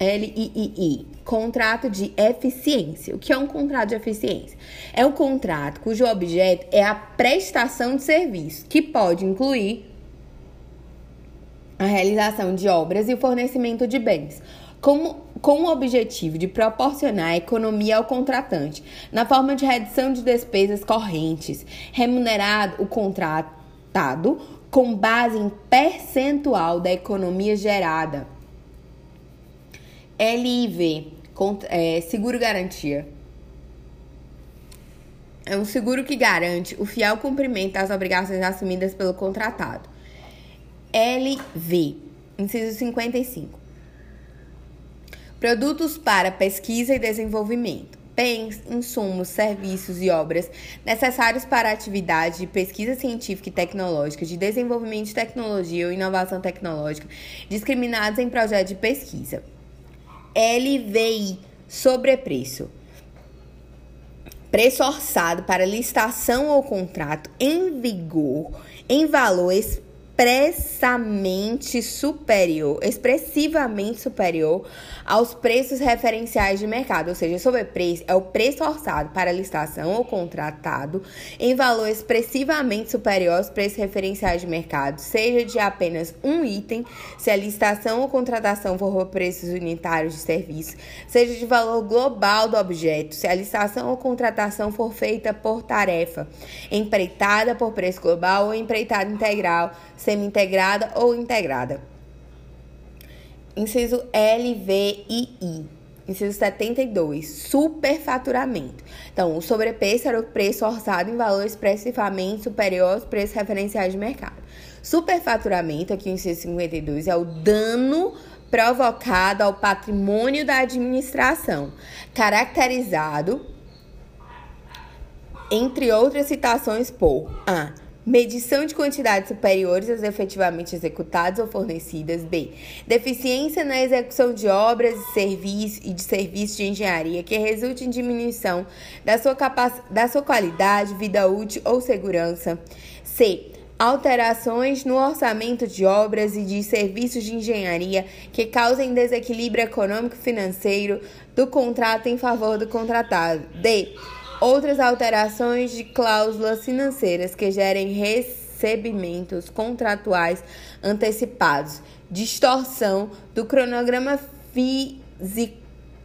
Speaker 1: LIII, contrato de eficiência. O que é um contrato de eficiência? É um contrato cujo objeto é a prestação de serviço, que pode incluir a realização de obras e o fornecimento de bens, com, com o objetivo de proporcionar economia ao contratante, na forma de redução de despesas correntes, remunerado o contratado com base em percentual da economia gerada. LIV, é, seguro garantia. É um seguro que garante o fiel cumprimento das obrigações assumidas pelo contratado. LV, inciso 55. Produtos para pesquisa e desenvolvimento. Bens, insumos, serviços e obras necessários para a atividade de pesquisa científica e tecnológica, de desenvolvimento de tecnologia ou inovação tecnológica, discriminados em projeto de pesquisa. LVI, sobrepreço. Preço orçado para licitação ou contrato em vigor em valor expressamente superior, expressivamente superior aos preços referenciais de mercado, ou seja, sobrepreço é o preço orçado para licitação ou contratado em valor expressivamente superior aos preços referenciais de mercado, seja de apenas um item, se a licitação ou contratação for por preços unitários de serviço, seja de valor global do objeto, se a licitação ou contratação for feita por tarefa, empreitada por preço global ou empreitada integral, semi-integrada ou integrada. Inciso LVII. Inciso 72, superfaturamento. Então, o sobrepreço era o preço orçado em valor expressivamente superior aos preços referenciais de mercado. Superfaturamento, aqui no inciso 52, é o dano provocado ao patrimônio da administração, caracterizado, entre outras citações, por a Medição de quantidades superiores às efetivamente executadas ou fornecidas. B. Deficiência na execução de obras e, e de serviços de engenharia que resulte em diminuição da sua, da sua qualidade, vida útil ou segurança. C. Alterações no orçamento de obras e de serviços de engenharia que causem desequilíbrio econômico-financeiro do contrato em favor do contratado. D Outras alterações de cláusulas financeiras que gerem recebimentos contratuais antecipados, distorção do cronograma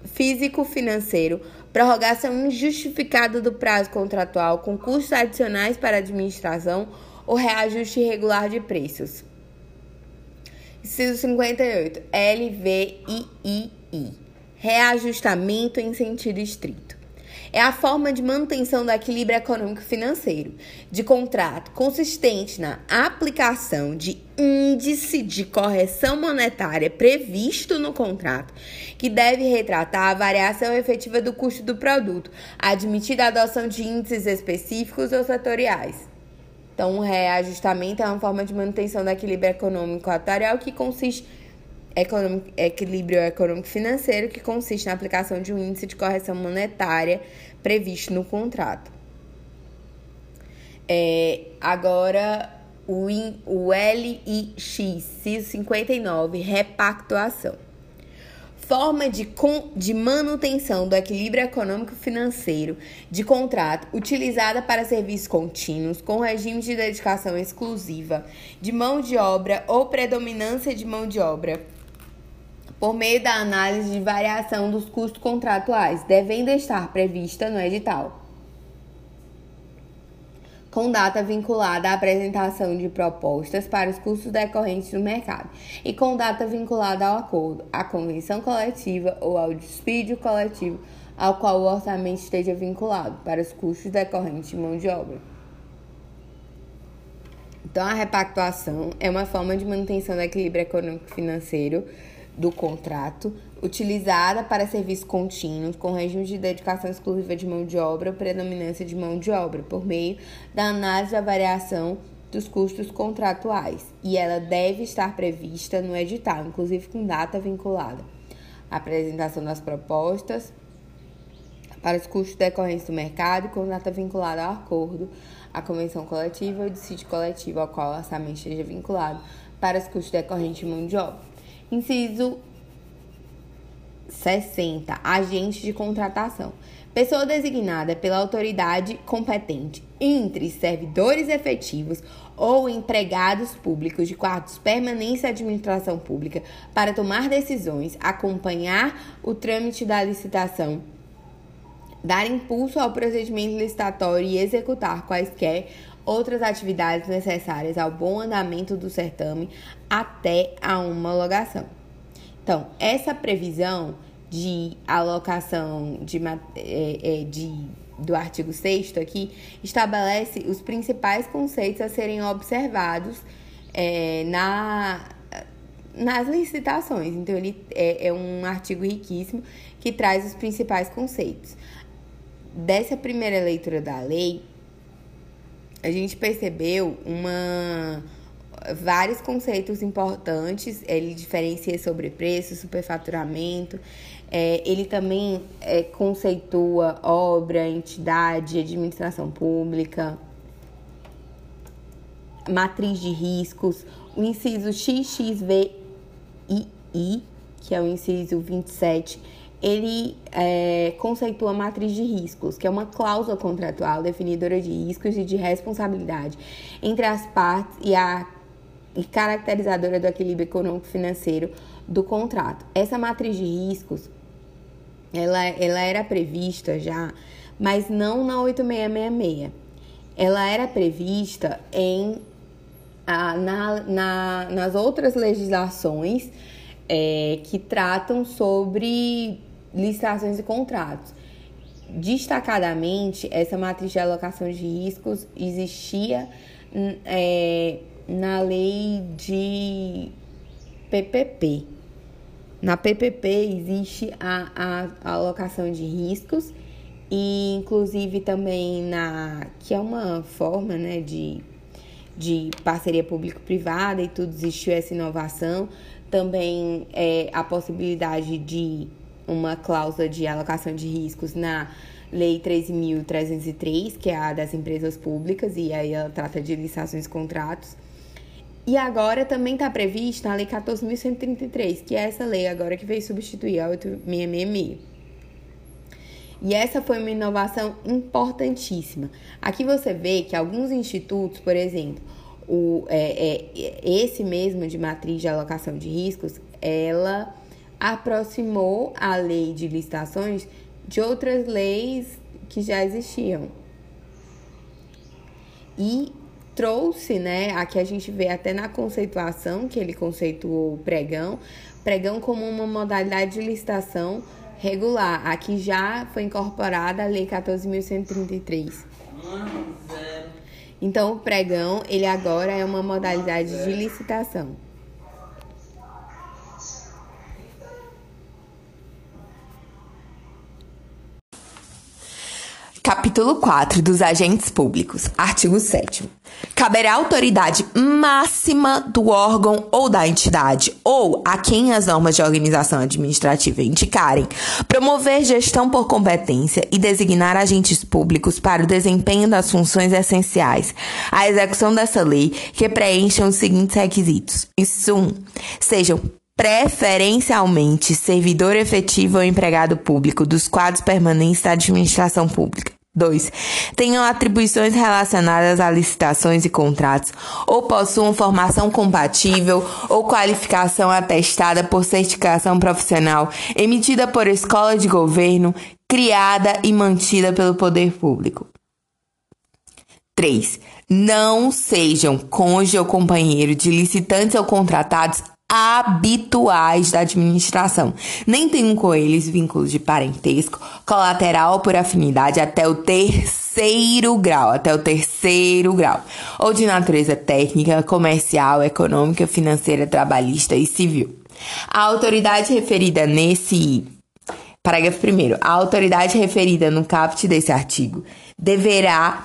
Speaker 1: físico-financeiro, prorrogação injustificada do prazo contratual com custos adicionais para a administração ou reajuste irregular de preços. Inciso 58. LVII. reajustamento em sentido estrito é a forma de manutenção do equilíbrio econômico-financeiro de contrato consistente na aplicação de índice de correção monetária previsto no contrato, que deve retratar a variação efetiva do custo do produto, admitida a adoção de índices específicos ou setoriais. Então, o reajustamento é uma forma de manutenção do equilíbrio econômico atuarial que consiste econômico, equilíbrio econômico-financeiro, que consiste na aplicação de um índice de correção monetária previsto no contrato. É, agora, o, in, o LIX, CISO 59, repactuação. Forma de, com, de manutenção do equilíbrio econômico-financeiro de contrato utilizada para serviços contínuos com regime de dedicação exclusiva de mão de obra ou predominância de mão de obra por meio da análise de variação dos custos contratuais, devendo estar prevista no edital. Com data vinculada à apresentação de propostas para os custos decorrentes do mercado e com data vinculada ao acordo, à convenção coletiva ou ao despídio coletivo ao qual o orçamento esteja vinculado para os custos decorrentes de mão de obra. Então, a repactuação é uma forma de manutenção do equilíbrio econômico-financeiro do contrato, utilizada para serviços contínuos, com regime de dedicação exclusiva de mão de obra ou predominância de mão de obra, por meio da análise da variação dos custos contratuais, e ela deve estar prevista no edital, inclusive com data vinculada. A apresentação das propostas para os custos decorrentes do mercado com data vinculada ao acordo, à convenção coletiva ou dissídio coletivo ao qual o orçamento esteja vinculado para os custos decorrentes de mão de obra. Inciso 60. Agente de contratação. Pessoa designada pela autoridade competente entre servidores efetivos ou empregados públicos de quadros permanência à administração pública para tomar decisões, acompanhar o trâmite da licitação, dar impulso ao procedimento licitatório e executar quaisquer outras atividades necessárias ao bom andamento do certame até a homologação. Então, essa previsão de alocação de, é, é, de, do artigo 6 aqui estabelece os principais conceitos a serem observados é, na, nas licitações. Então, ele é, é um artigo riquíssimo que traz os principais conceitos. Dessa primeira leitura da lei, a gente percebeu uma vários conceitos importantes. Ele diferencia sobre preço, superfaturamento. É, ele também é, conceitua obra, entidade, administração pública, matriz de riscos, o inciso XXVII, que é o inciso 27 ele é, conceitua a matriz de riscos, que é uma cláusula contratual definidora de riscos e de responsabilidade entre as partes e a e caracterizadora do equilíbrio econômico-financeiro do contrato. Essa matriz de riscos, ela, ela era prevista já, mas não na 8666. Ela era prevista em, a, na, na, nas outras legislações é, que tratam sobre licitações e contratos. Destacadamente, essa matriz de alocação de riscos existia hum, é, na lei de PPP. Na PPP existe a, a, a alocação de riscos e inclusive também na que é uma forma né, de, de parceria público-privada e tudo existiu essa inovação também é, a possibilidade de uma cláusula de alocação de riscos na Lei 13.303, que é a das empresas públicas, e aí ela trata de licitações e contratos. E agora também está prevista a Lei 14.133, que é essa lei agora que veio substituir a 8.666. E essa foi uma inovação importantíssima. Aqui você vê que alguns institutos, por exemplo, o, é, é, esse mesmo de matriz de alocação de riscos, ela aproximou a lei de licitações de outras leis que já existiam. E trouxe, né, aqui a gente vê até na conceituação que ele conceituou o pregão, pregão como uma modalidade de licitação regular, a que já foi incorporada a Lei 14.133. Então, o pregão, ele agora é uma modalidade de licitação.
Speaker 2: Capítulo 4 dos agentes públicos. Artigo 7 Caberá à autoridade máxima do órgão ou da entidade, ou a quem as normas de organização administrativa indicarem, promover gestão por competência e designar agentes públicos para o desempenho das funções essenciais à execução dessa lei que preencham os seguintes requisitos. Isso 1. Sejam preferencialmente servidor efetivo ou empregado público dos quadros permanentes da administração pública. 2. Tenham atribuições relacionadas a licitações e contratos, ou possuam formação compatível ou qualificação atestada por certificação profissional emitida por escola de governo, criada e mantida pelo poder público. 3. Não sejam cônjuge ou companheiro de licitantes ou contratados habituais da administração. Nem tenham com eles vínculos de parentesco, colateral por afinidade até o terceiro grau, até o terceiro grau, ou de natureza técnica, comercial, econômica, financeira, trabalhista e civil. A autoridade referida nesse parágrafo primeiro, a autoridade referida no caput desse artigo deverá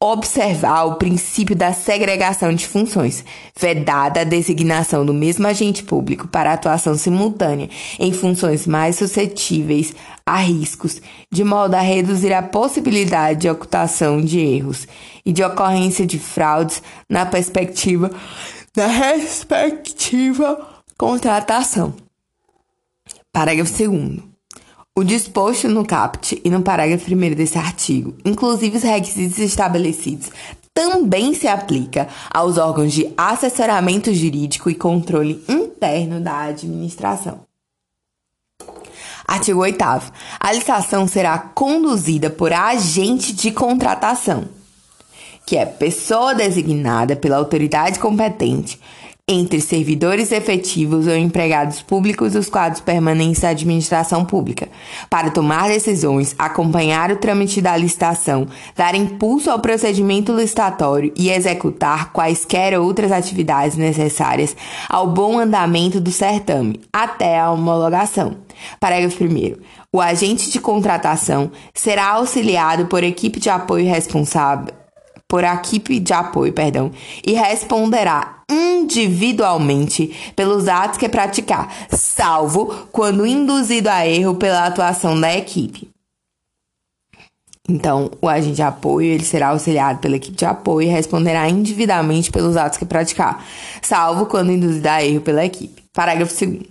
Speaker 2: observar o princípio da segregação de funções, vedada a designação do mesmo agente público para atuação simultânea em funções mais suscetíveis a riscos, de modo a reduzir a possibilidade de ocultação de erros e de ocorrência de fraudes na perspectiva da respectiva contratação. Parágrafo 2 o disposto no caput e no parágrafo 1 desse artigo, inclusive os requisitos estabelecidos, também se aplica aos órgãos de assessoramento jurídico e controle interno da administração. Artigo 8 A licitação será conduzida por agente de contratação, que é pessoa designada pela autoridade competente entre servidores efetivos ou empregados públicos dos quadros permanentes da administração pública, para tomar decisões, acompanhar o trâmite da licitação, dar impulso ao procedimento licitatório e executar quaisquer outras atividades necessárias ao bom andamento do certame, até a homologação. Parágrafo 1. O agente de contratação será auxiliado por equipe de apoio responsável por equipe de apoio, perdão, e responderá individualmente pelos atos que praticar, salvo quando induzido a erro pela atuação da equipe. Então, o agente de apoio ele será auxiliado pela equipe de apoio e responderá individualmente pelos atos que praticar, salvo quando induzido a erro pela equipe. Parágrafo 2.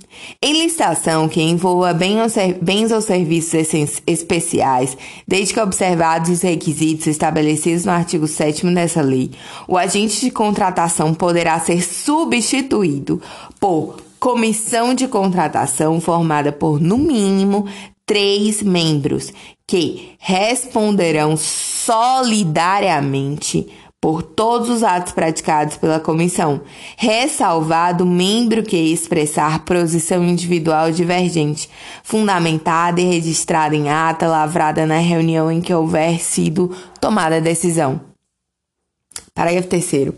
Speaker 2: Em licitação que envolva bens ou serviços especiais, desde que observados os requisitos estabelecidos no artigo 7 dessa lei, o agente de contratação poderá ser substituído por comissão de contratação formada por, no mínimo, três membros que responderão solidariamente por todos os atos praticados pela comissão, ressalvado o membro que expressar posição individual divergente, fundamentada e registrada em ata lavrada na reunião em que houver sido tomada a decisão. Parágrafo 3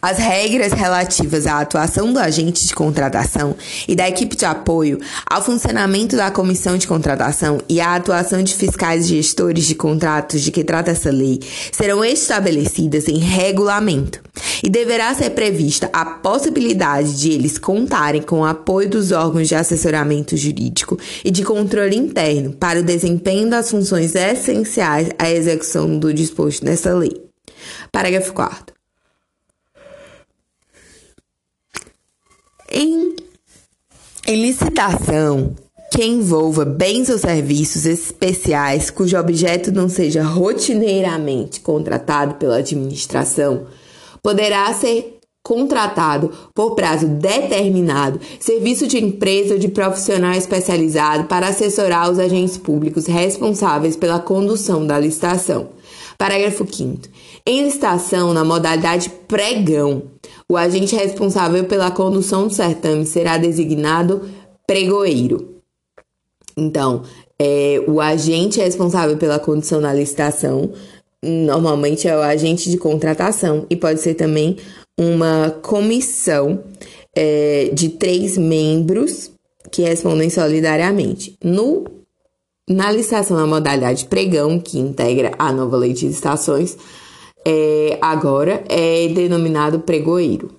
Speaker 2: as regras relativas à atuação do agente de contratação e da equipe de apoio, ao funcionamento da comissão de contratação e à atuação de fiscais e gestores de contratos de que trata essa lei serão estabelecidas em regulamento e deverá ser prevista a possibilidade de eles contarem com o apoio dos órgãos de assessoramento jurídico e de controle interno para o desempenho das funções essenciais à execução do disposto nessa lei. Parágrafo 4 Em, em licitação que envolva bens ou serviços especiais cujo objeto não seja rotineiramente contratado pela administração, poderá ser contratado por prazo determinado serviço de empresa ou de profissional especializado para assessorar os agentes públicos responsáveis pela condução da licitação. Parágrafo 5 Em licitação na modalidade pregão, o agente responsável pela condução do certame será designado pregoeiro. Então, é, o agente responsável pela condição na licitação normalmente é o agente de contratação e pode ser também uma comissão é, de três membros que respondem solidariamente. No, na licitação na modalidade pregão, que integra a nova lei de licitações, é, agora é denominado pregoeiro.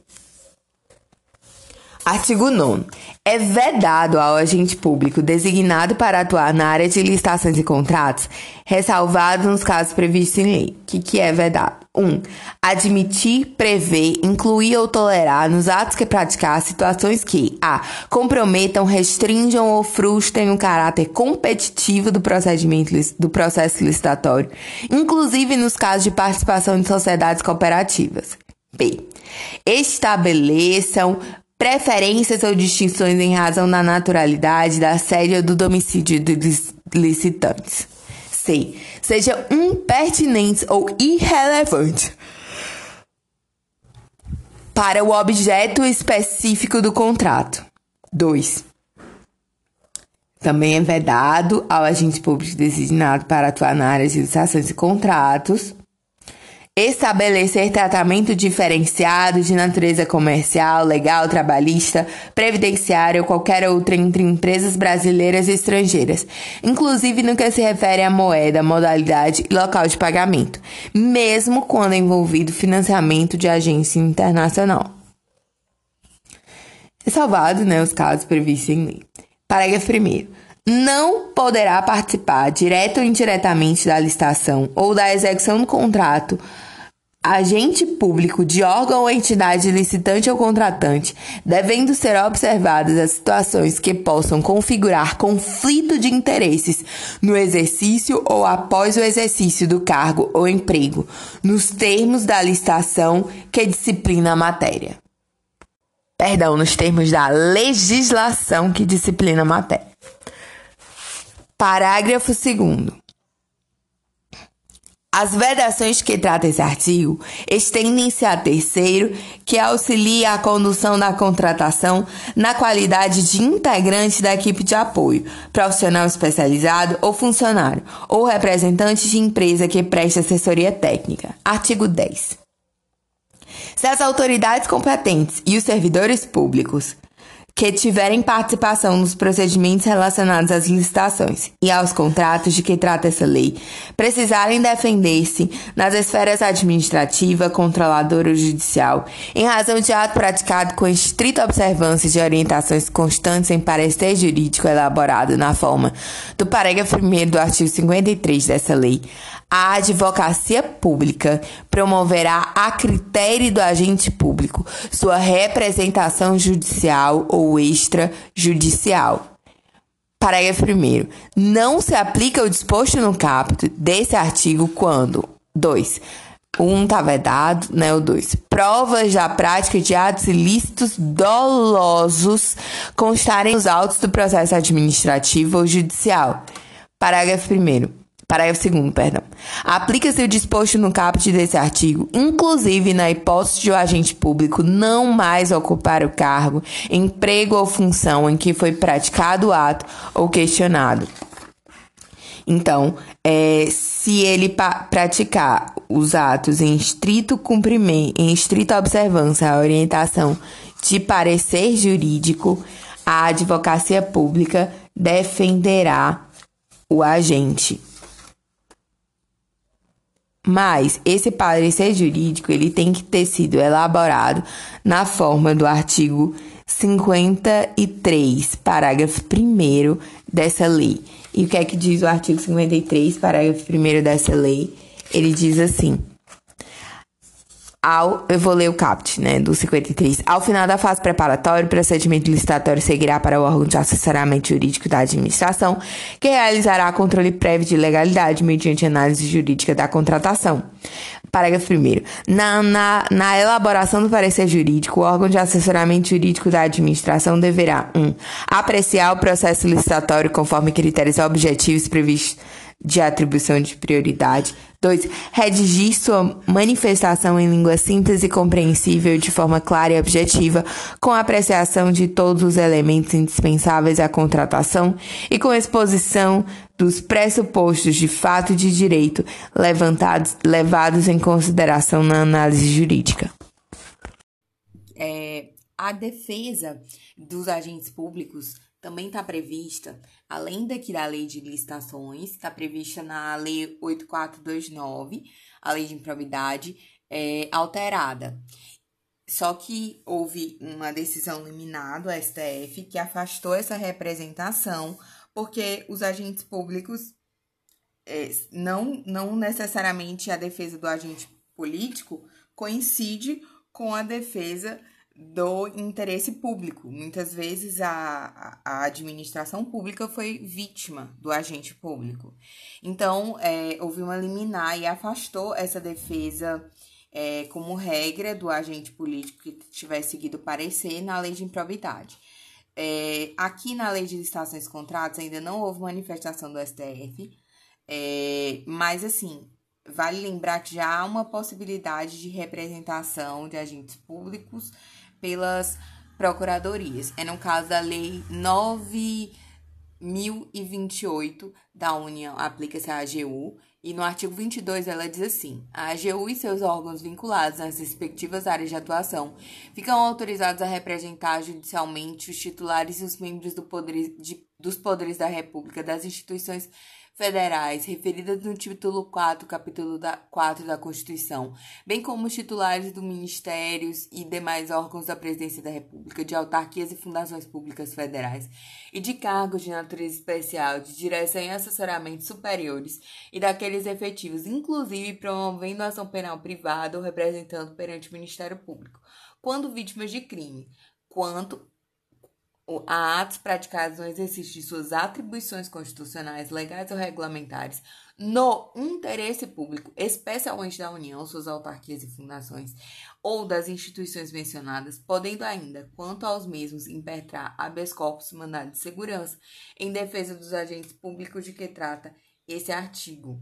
Speaker 2: Artigo 9. É vedado ao agente público designado para atuar na área de licitações e contratos, ressalvados nos casos previstos em lei. O que, que é vedado? 1. Um, admitir, prever, incluir ou tolerar nos atos que praticar situações que a. comprometam, restringam ou frustrem o caráter competitivo do procedimento do processo licitatório, inclusive nos casos de participação de sociedades cooperativas. B. Estabeleçam preferências ou distinções em razão da naturalidade, da sede ou do domicílio dos licitantes. C. Seja impertinentes ou irrelevante para o objeto específico do contrato. 2. Também é vedado ao agente público designado para atuar na área de licitações e contratos estabelecer tratamento diferenciado de natureza comercial, legal, trabalhista, previdenciária ou qualquer outra entre empresas brasileiras e estrangeiras, inclusive no que se refere à moeda, modalidade e local de pagamento, mesmo quando envolvido financiamento de agência internacional. Salvado, né, os casos previstos em lei. Parágrafo 1 não poderá participar, direto ou indiretamente, da licitação ou da execução do contrato agente público de órgão ou entidade licitante ou contratante, devendo ser observadas as situações que possam configurar conflito de interesses no exercício ou após o exercício do cargo ou emprego, nos termos da licitação que disciplina a matéria. Perdão, nos termos da legislação que disciplina a matéria. Parágrafo 2 as vedações que trata esse artigo estendem-se a terceiro, que auxilia a condução da contratação na qualidade de integrante da equipe de apoio, profissional especializado ou funcionário, ou representante de empresa que preste assessoria técnica. Artigo 10. Se as autoridades competentes e os servidores públicos que tiverem participação nos procedimentos relacionados às licitações e aos contratos de que trata essa lei, precisarem defender-se nas esferas administrativa, controladora ou judicial, em razão de ato praticado com estrita observância de orientações constantes em parecer jurídico elaborado na forma do parágrafo 1 do artigo 53 dessa lei, a advocacia pública promoverá a critério do agente público sua representação judicial ou extrajudicial. Parágrafo 1. Não se aplica o disposto no caput desse artigo quando 2. Um está vedado, né? O 2. Provas da prática de atos ilícitos dolosos constarem nos autos do processo administrativo ou judicial. Parágrafo 1. Parágrafo 2 perdão. Aplica-se o disposto no caput desse artigo, inclusive na hipótese de o agente público não mais ocupar o cargo, emprego ou função em que foi praticado o ato ou questionado. Então, é, se ele praticar os atos em estrito cumprimento, em estrita observância à orientação de parecer jurídico, a advocacia pública defenderá o agente. Mas esse parecer jurídico ele tem que ter sido elaborado na forma do artigo 53, parágrafo 1 dessa lei. E o que é que diz o artigo 53, parágrafo 1 dessa lei? Ele diz assim: ao, eu vou ler o CAPT, né, do 53. Ao final da fase preparatória, o procedimento licitatório seguirá para o órgão de assessoramento jurídico da administração, que realizará controle prévio de legalidade mediante análise jurídica da contratação. Parágrafo 1. Na, na, na elaboração do parecer jurídico, o órgão de assessoramento jurídico da administração deverá 1. Um, apreciar o processo licitatório conforme critérios objetivos previstos de atribuição de prioridade. 2. Redigir sua manifestação em língua simples e compreensível de forma clara e objetiva, com apreciação de todos os elementos indispensáveis à contratação e com exposição dos pressupostos de fato e de direito levantados, levados em consideração na análise jurídica.
Speaker 1: É, a defesa dos agentes públicos também está prevista, além daqui da lei de licitações, está prevista na lei 8429, a lei de improbidade é, alterada. Só que houve uma decisão liminar do STF que afastou essa representação, porque os agentes públicos é, não, não necessariamente a defesa do agente político coincide com a defesa do interesse público. Muitas vezes a, a administração pública foi vítima do agente público. Então, é, houve uma liminar e afastou essa defesa é, como regra do agente político que tivesse seguido parecer na lei de improbidade. É, aqui na lei de licitações e contratos ainda não houve manifestação do STF, é, mas assim, vale lembrar que já há uma possibilidade de representação de agentes públicos pelas procuradorias. É no caso da Lei 9028 da União, aplica-se à AGU, e no artigo 22 ela diz assim: a AGU e seus órgãos vinculados nas respectivas áreas de atuação ficam autorizados a representar judicialmente os titulares e os membros do poder, de, dos poderes da República, das instituições federais referidas no título 4, capítulo 4 da Constituição, bem como os titulares dos ministérios e demais órgãos da Presidência da República, de autarquias e fundações públicas federais, e de cargos de natureza especial, de direção e assessoramento superiores, e daqueles efetivos, inclusive promovendo ação penal privada ou representando perante o Ministério Público, quando vítimas de crime, quanto a atos praticados no exercício de suas atribuições constitucionais, legais ou regulamentares no interesse público, especialmente da União, suas autarquias e fundações, ou das instituições mencionadas, podendo ainda, quanto aos mesmos, impetrar habeas corpus mandado de segurança em defesa dos agentes públicos de que trata esse artigo.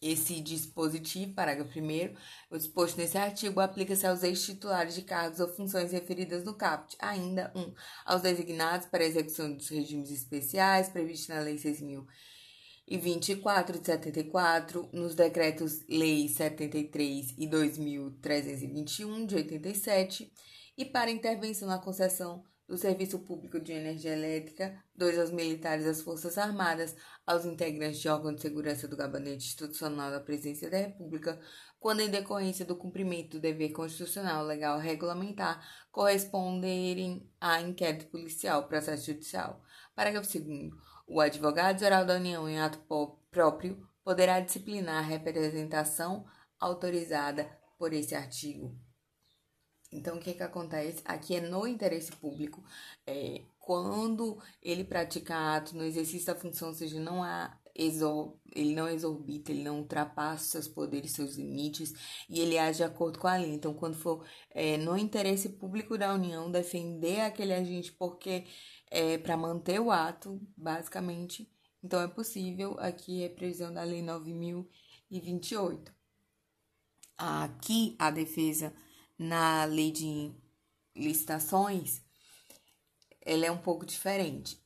Speaker 1: Esse dispositivo, parágrafo 1 o disposto nesse artigo aplica-se aos ex-titulares de cargos ou funções referidas no caput, ainda um, aos designados para execução dos regimes especiais previstos na Lei 6.024 de 74, nos decretos Lei 73 e 2.321 de 87, e para intervenção na concessão do Serviço Público de Energia Elétrica, dois aos militares das Forças Armadas, aos integrantes de órgão de segurança do Gabinete Institucional da Presidência da República, quando em decorrência do cumprimento do dever constitucional, legal regulamentar, corresponderem a inquérito policial, processo judicial. Parágrafo 2 O advogado-geral da União, em ato próprio, poderá disciplinar a representação autorizada por esse artigo. Então, o que, que acontece? Aqui é no interesse público. É, quando ele pratica ato no exercício da função, ou seja, não há ele não exorbita, ele não ultrapassa seus poderes, seus limites, e ele age de acordo com a lei. Então, quando for é, no interesse público da União defender aquele agente, porque é para manter o ato, basicamente, então é possível, aqui é previsão da Lei 9028. Aqui a defesa na lei de licitações, ela é um pouco diferente.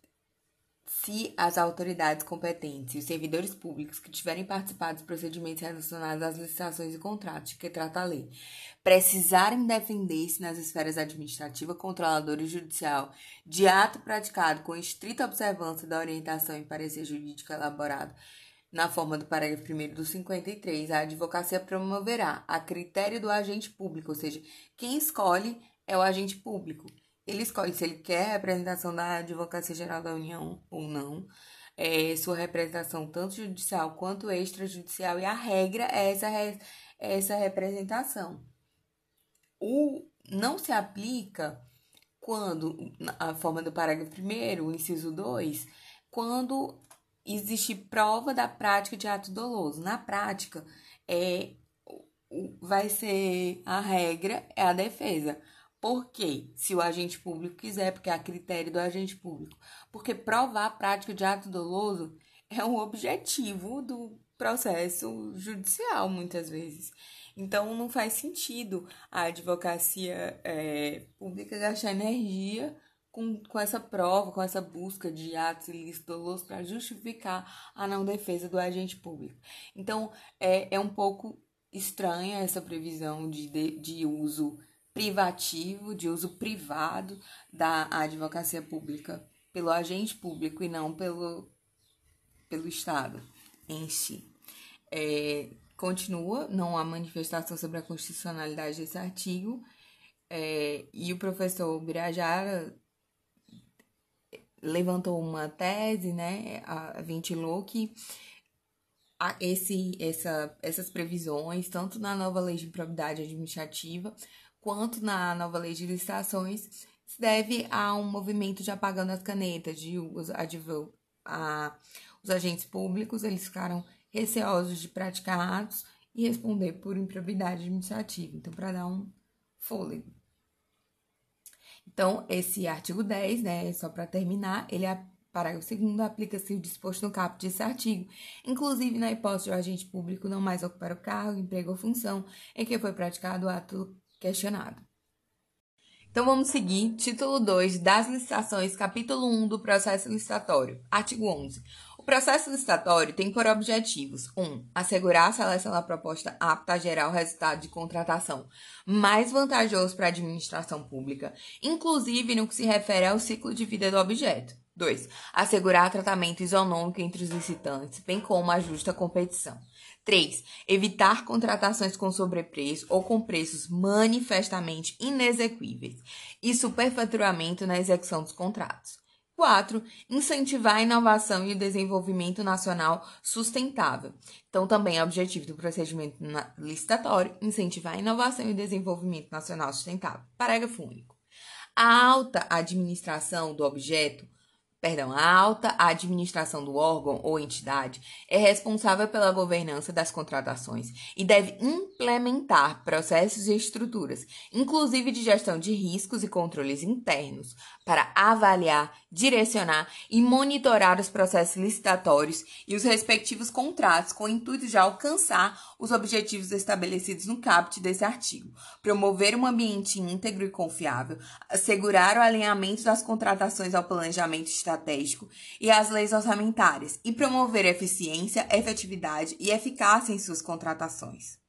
Speaker 1: Se as autoridades competentes e os servidores públicos que tiverem participado dos procedimentos relacionados às licitações e contratos que trata a lei precisarem defender-se nas esferas administrativa, controladora e judicial de ato praticado com estrita observância da orientação e parecer jurídico elaborado na forma do parágrafo 1 do 53, a advocacia promoverá, a critério do agente público, ou seja, quem escolhe é o agente público. Ele escolhe se ele quer a representação da Advocacia Geral da União ou não, é, sua representação tanto judicial quanto extrajudicial, e a regra é essa, é essa representação. O não se aplica quando, a forma do parágrafo 1, o inciso 2, quando existe prova da prática de ato doloso. Na prática, é, vai ser a regra, é a defesa. Por quê? Se o agente público quiser, porque é a critério do agente público. Porque provar a prática de ato doloso é um objetivo do processo judicial, muitas vezes. Então, não faz sentido a advocacia é, pública gastar energia com, com essa prova, com essa busca de atos ilícitos para justificar a não defesa do agente público. Então, é, é um pouco estranha essa previsão de, de, de uso privativo, de uso privado da advocacia pública pelo agente público e não pelo, pelo Estado em si. É, continua, não há manifestação sobre a constitucionalidade desse artigo, é, e o professor Birajara levantou uma tese, né, ventilou que esse, essa, essas previsões, tanto na nova lei de improbidade administrativa, quanto na nova lei de licitações, se deve a um movimento de apagando as canetas, de os, a, os agentes públicos, eles ficaram receosos de praticar atos e responder por improbidade administrativa. Então, para dar um fôlego. Então, esse artigo 10, né, só para terminar, ele é parágrafo 2 aplica-se o disposto no caput desse artigo, inclusive na hipótese de o agente público não mais ocupar o cargo, emprego ou função em que foi praticado o ato questionado. Então vamos seguir, título 2 das licitações, capítulo 1 do processo licitatório, artigo 11. O processo licitatório tem por objetivos: 1. Um, assegurar a seleção da proposta apta a gerar o resultado de contratação mais vantajoso para a administração pública, inclusive no que se refere ao ciclo de vida do objeto. 2. Assegurar tratamento isonômico entre os licitantes, bem como a justa competição. 3. Evitar contratações com sobrepreço ou com preços manifestamente inexequíveis e superfaturamento na execução dos contratos. 4. Incentivar a inovação e o desenvolvimento nacional sustentável. Então, também é objetivo do procedimento licitatório incentivar a inovação e o desenvolvimento nacional sustentável. Parágrafo único. A alta administração do objeto perdão, a alta administração do órgão ou entidade é responsável pela governança das contratações e deve implementar processos e estruturas, inclusive de gestão de riscos e controles internos, para avaliar, direcionar e monitorar os processos licitatórios e os respectivos contratos com o intuito de alcançar os objetivos estabelecidos no caput desse artigo, promover um ambiente íntegro e confiável, assegurar o alinhamento das contratações ao planejamento estratégico e as leis orçamentárias e promover eficiência, efetividade e eficácia em suas contratações.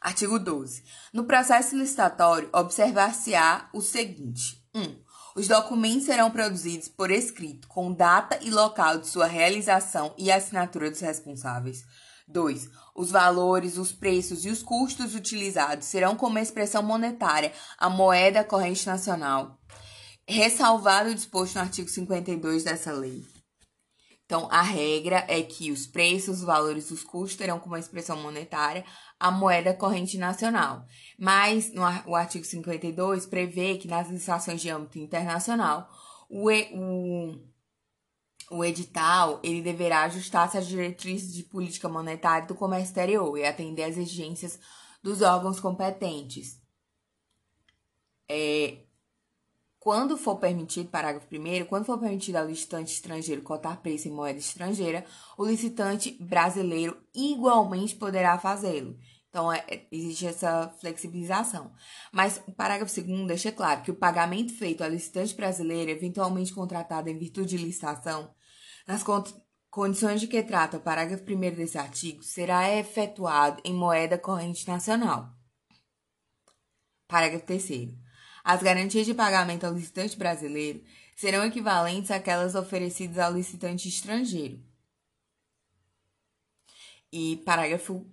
Speaker 1: Artigo 12. No processo licitatório, observar-se-á o seguinte: 1. Um, os documentos serão produzidos por escrito, com data e local de sua realização e assinatura dos responsáveis. 2. Os valores, os preços e os custos utilizados serão como expressão monetária a moeda corrente nacional ressalvado o disposto no artigo 52 dessa lei. Então, a regra é que os preços, os valores os custos terão como expressão monetária a moeda corrente nacional. Mas no, o artigo 52 prevê que nas licitações de âmbito internacional, o, o, o edital ele deverá ajustar-se às diretrizes de política monetária do comércio exterior e atender às exigências dos órgãos competentes. É, quando for permitido, parágrafo 1, quando for permitido ao licitante estrangeiro cotar preço em moeda estrangeira, o licitante brasileiro igualmente poderá fazê-lo. Então, é, existe essa flexibilização. Mas o parágrafo 2 deixa claro que o pagamento feito ao licitante brasileiro, eventualmente contratado em virtude de licitação, nas condições de que trata o parágrafo 1 desse artigo, será efetuado em moeda corrente nacional. Parágrafo 3. As garantias de pagamento ao licitante brasileiro serão equivalentes àquelas oferecidas ao licitante estrangeiro. E parágrafo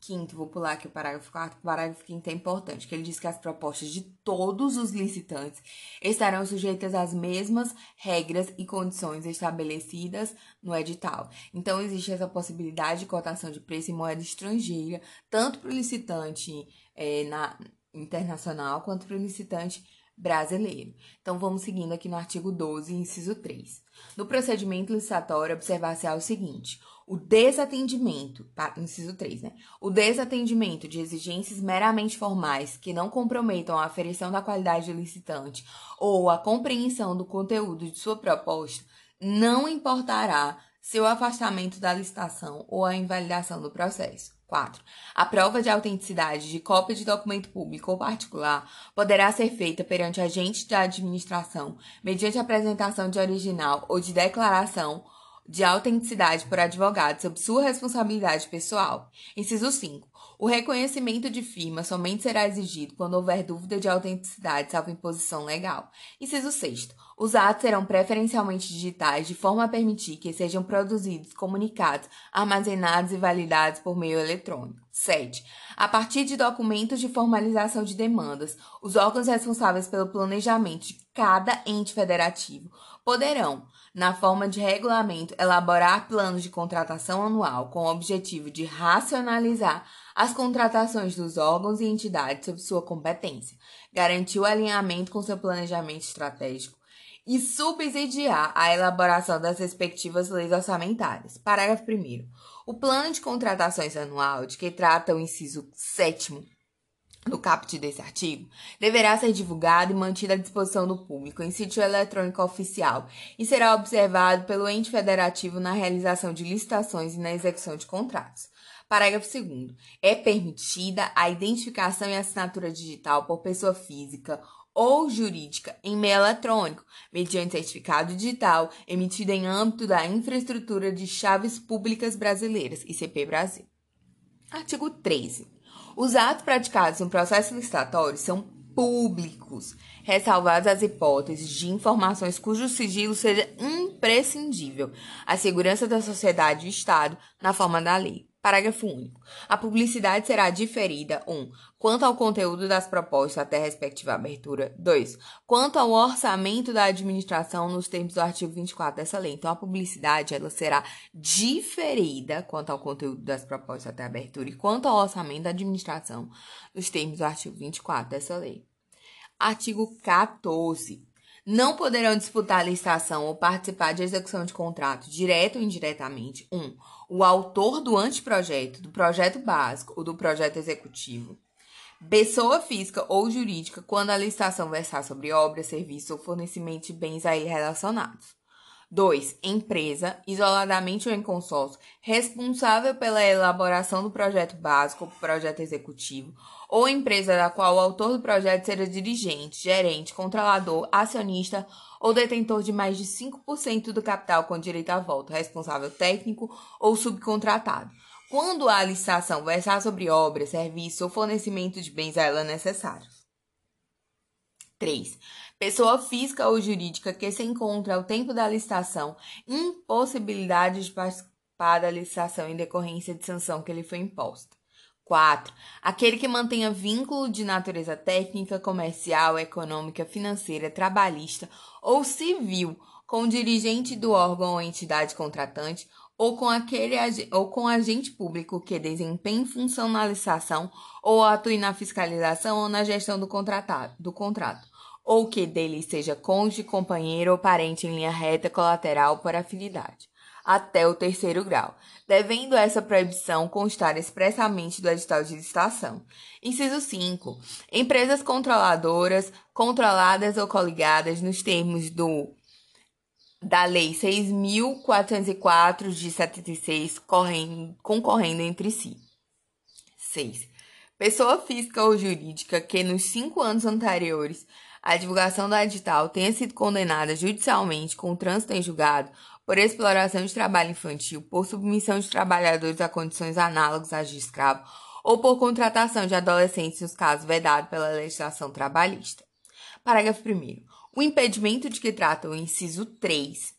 Speaker 1: 5 vou pular aqui o parágrafo 4, o parágrafo 5 é importante, que ele diz que as propostas de todos os licitantes estarão sujeitas às mesmas regras e condições estabelecidas no edital. Então, existe essa possibilidade de cotação de preço em moeda estrangeira, tanto para o licitante é, na, internacional quanto para o licitante brasileiro. Então, vamos seguindo aqui no artigo 12, inciso 3. No procedimento licitatório, observar-se o seguinte: o desatendimento, inciso 3, né? O desatendimento de exigências meramente formais que não comprometam a aferição da qualidade do licitante ou a compreensão do conteúdo de sua proposta não importará
Speaker 2: seu afastamento da licitação ou a invalidação do processo. 4. A prova de autenticidade de cópia de documento público ou particular poderá ser feita perante agente da administração mediante apresentação de original ou de declaração de autenticidade por advogado sob sua responsabilidade pessoal. Inciso 5. O reconhecimento de firma somente será exigido quando houver dúvida de autenticidade, salvo imposição legal. Inciso 6. Os atos serão preferencialmente digitais, de forma a permitir que sejam produzidos, comunicados, armazenados e validados por meio eletrônico. 7. A partir de documentos de formalização de demandas, os órgãos responsáveis pelo planejamento de cada ente federativo poderão, na forma de regulamento, elaborar planos de contratação anual com o objetivo de racionalizar as contratações dos órgãos e entidades sob sua competência, garantir o alinhamento com seu planejamento estratégico e subsidiar a elaboração das respectivas leis orçamentárias. Parágrafo 1. O plano de contratações anual, de que trata o inciso 7 do caput desse artigo, deverá ser divulgado e mantido à disposição do público em sítio eletrônico oficial e será observado pelo ente federativo na realização de licitações e na execução de contratos. Parágrafo 2. É permitida a identificação e assinatura digital por pessoa física ou jurídica em meio eletrônico, mediante certificado digital emitido em âmbito da infraestrutura de chaves públicas brasileiras, ICP Brasil. Artigo 13. Os atos praticados no processo licitatório são públicos, ressalvadas as hipóteses de informações cujo sigilo seja imprescindível à segurança da sociedade e Estado na forma da lei. Parágrafo único. A publicidade será diferida 1. Um, quanto ao conteúdo das propostas até a respectiva abertura. 2. Quanto ao orçamento da administração nos termos do artigo 24 dessa lei. Então, a publicidade ela será diferida quanto ao conteúdo das propostas até a abertura e quanto ao orçamento da administração nos termos do artigo 24 dessa lei. Artigo 14. Não poderão disputar a licitação ou participar de execução de contrato, direto ou indiretamente, 1. Um, o autor do anteprojeto, do projeto básico ou do projeto executivo. Pessoa física ou jurídica, quando a licitação versar sobre obra, serviço ou fornecimento de bens a ele relacionados. 2. Empresa, isoladamente ou em consórcio, responsável pela elaboração do projeto básico ou projeto executivo, ou empresa da qual o autor do projeto seja dirigente, gerente, controlador, acionista ou detentor de mais de 5% do capital com direito a voto, responsável técnico ou subcontratado. Quando a licitação versar sobre obra, serviço ou fornecimento de bens a ela necessários. 3 pessoa física ou jurídica que se encontra ao tempo da licitação impossibilidade de participar da licitação em decorrência de sanção que lhe foi imposta. 4. Aquele que mantenha vínculo de natureza técnica, comercial, econômica, financeira, trabalhista ou civil com o dirigente do órgão ou entidade contratante ou com aquele ou com agente público que desempenhe função na licitação ou atue na fiscalização ou na gestão do, contratado, do contrato ou que dele seja cônjuge, companheiro ou parente em linha reta colateral por afinidade, até o terceiro grau, devendo essa proibição constar expressamente do edital de licitação. Inciso 5. Empresas controladoras, controladas ou coligadas nos termos do da Lei 6.404 de 76, correndo, concorrendo entre si. 6. Pessoa física ou jurídica que nos cinco anos anteriores a divulgação do edital tenha sido condenada judicialmente com trânsito em julgado por exploração de trabalho infantil, por submissão de trabalhadores a condições análogas às de escravo ou por contratação de adolescentes nos casos vedados pela legislação trabalhista. Parágrafo 1. O impedimento de que trata o inciso 3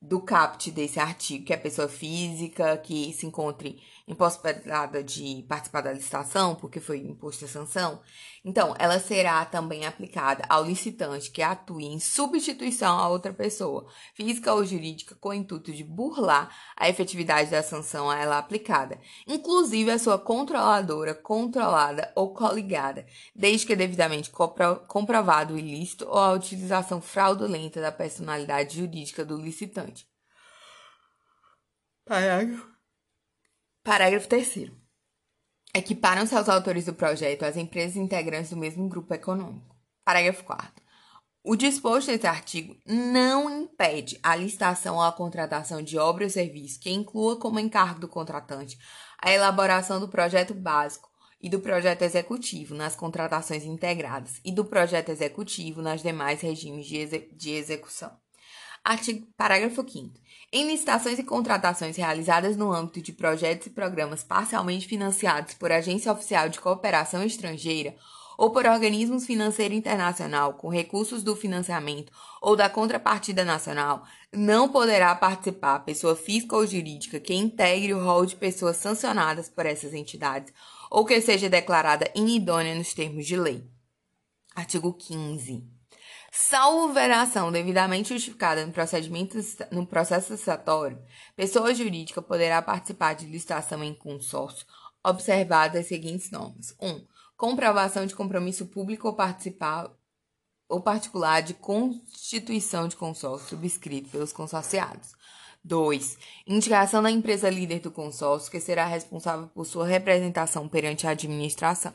Speaker 2: do caput desse artigo, que é a pessoa física que se encontre impossibilitada de participar da licitação, porque foi imposta a sanção, então ela será também aplicada ao licitante que atue em substituição a outra pessoa, física ou jurídica, com o intuito de burlar a efetividade da sanção a ela aplicada, inclusive a sua controladora, controlada ou coligada, desde que devidamente comprovado o ilícito ou a utilização fraudulenta da personalidade jurídica do licitante. Parágrafo Parágrafo 3. Equiparam-se aos autores do projeto as empresas integrantes do mesmo grupo econômico. Parágrafo 4. O disposto nesse artigo não impede a licitação ou a contratação de obra ou serviço que inclua como encargo do contratante a elaboração do projeto básico e do projeto executivo nas contratações integradas e do projeto executivo nas demais regimes de, exe de execução. Artigo, parágrafo 5 Em licitações e contratações realizadas no âmbito de projetos e programas parcialmente financiados por agência oficial de cooperação estrangeira ou por organismos financeiros internacional com recursos do financiamento ou da contrapartida nacional, não poderá participar pessoa física ou jurídica que integre o rol de pessoas sancionadas por essas entidades ou que seja declarada inidônea nos termos de lei. Artigo 15. Salvo veração devidamente justificada no, procedimento, no processo licitatório, pessoa jurídica poderá participar de licitação em consórcio, observadas as seguintes normas. 1. Um, comprovação de compromisso público ou participar ou particular de constituição de consórcio subscrito pelos consorciados. 2. Indicação da empresa líder do consórcio, que será responsável por sua representação perante a administração.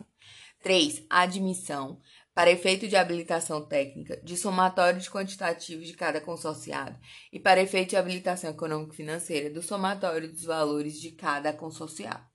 Speaker 2: 3. Admissão, para efeito de habilitação técnica, de somatório de quantitativos de cada consorciado e para efeito de habilitação econômico-financeira do somatório dos valores de cada consorciado.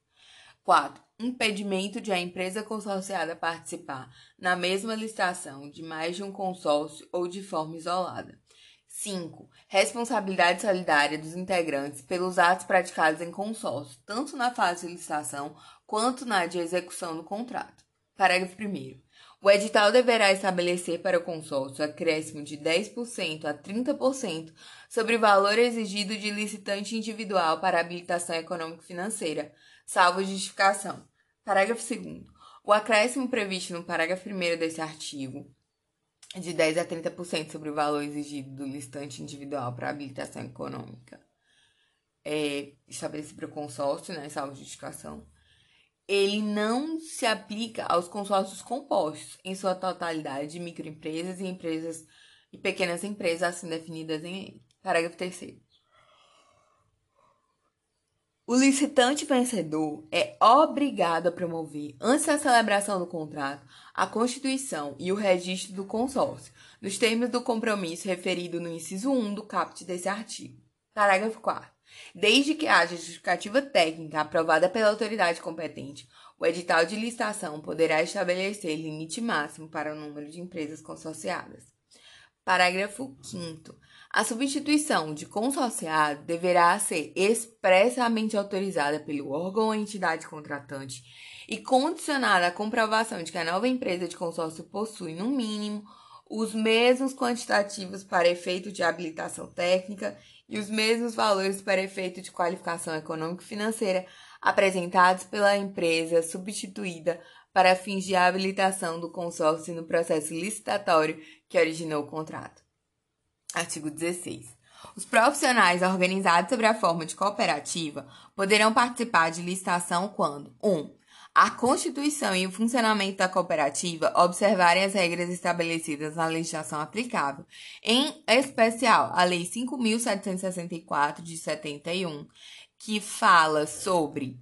Speaker 2: 4. Impedimento de a empresa consorciada participar na mesma licitação de mais de um consórcio ou de forma isolada. 5. Responsabilidade solidária dos integrantes pelos atos praticados em consórcio, tanto na fase de licitação quanto na de execução do contrato. Parágrafo 1. O edital deverá estabelecer para o consórcio acréscimo de 10% a 30% sobre o valor exigido de licitante individual para habilitação econômico-financeira, salvo justificação. Parágrafo 2. O acréscimo previsto no parágrafo 1 desse artigo, de 10 a 30% sobre o valor exigido do listante individual para habilitação econômica, é estabelecido para o consórcio, né, salvo justificação, ele não se aplica aos consórcios compostos, em sua totalidade, de microempresas e empresas e pequenas empresas assim definidas em parágrafo 3 o licitante vencedor é obrigado a promover, antes da celebração do contrato, a constituição e o registro do consórcio, nos termos do compromisso referido no inciso 1 do caput desse artigo. Parágrafo 4. Desde que haja justificativa técnica aprovada pela autoridade competente, o edital de licitação poderá estabelecer limite máximo para o número de empresas consorciadas. Parágrafo 5. A substituição de consorciado deverá ser expressamente autorizada pelo órgão ou entidade contratante e condicionada à comprovação de que a nova empresa de consórcio possui, no mínimo, os mesmos quantitativos para efeito de habilitação técnica e os mesmos valores para efeito de qualificação econômico-financeira apresentados pela empresa substituída para fins de habilitação do consórcio no processo licitatório que originou o contrato. Artigo 16. Os profissionais organizados sobre a forma de cooperativa poderão participar de licitação quando 1. Um, a constituição e o funcionamento da cooperativa observarem as regras estabelecidas na legislação aplicável, em especial a Lei 5.764 de 71, que fala sobre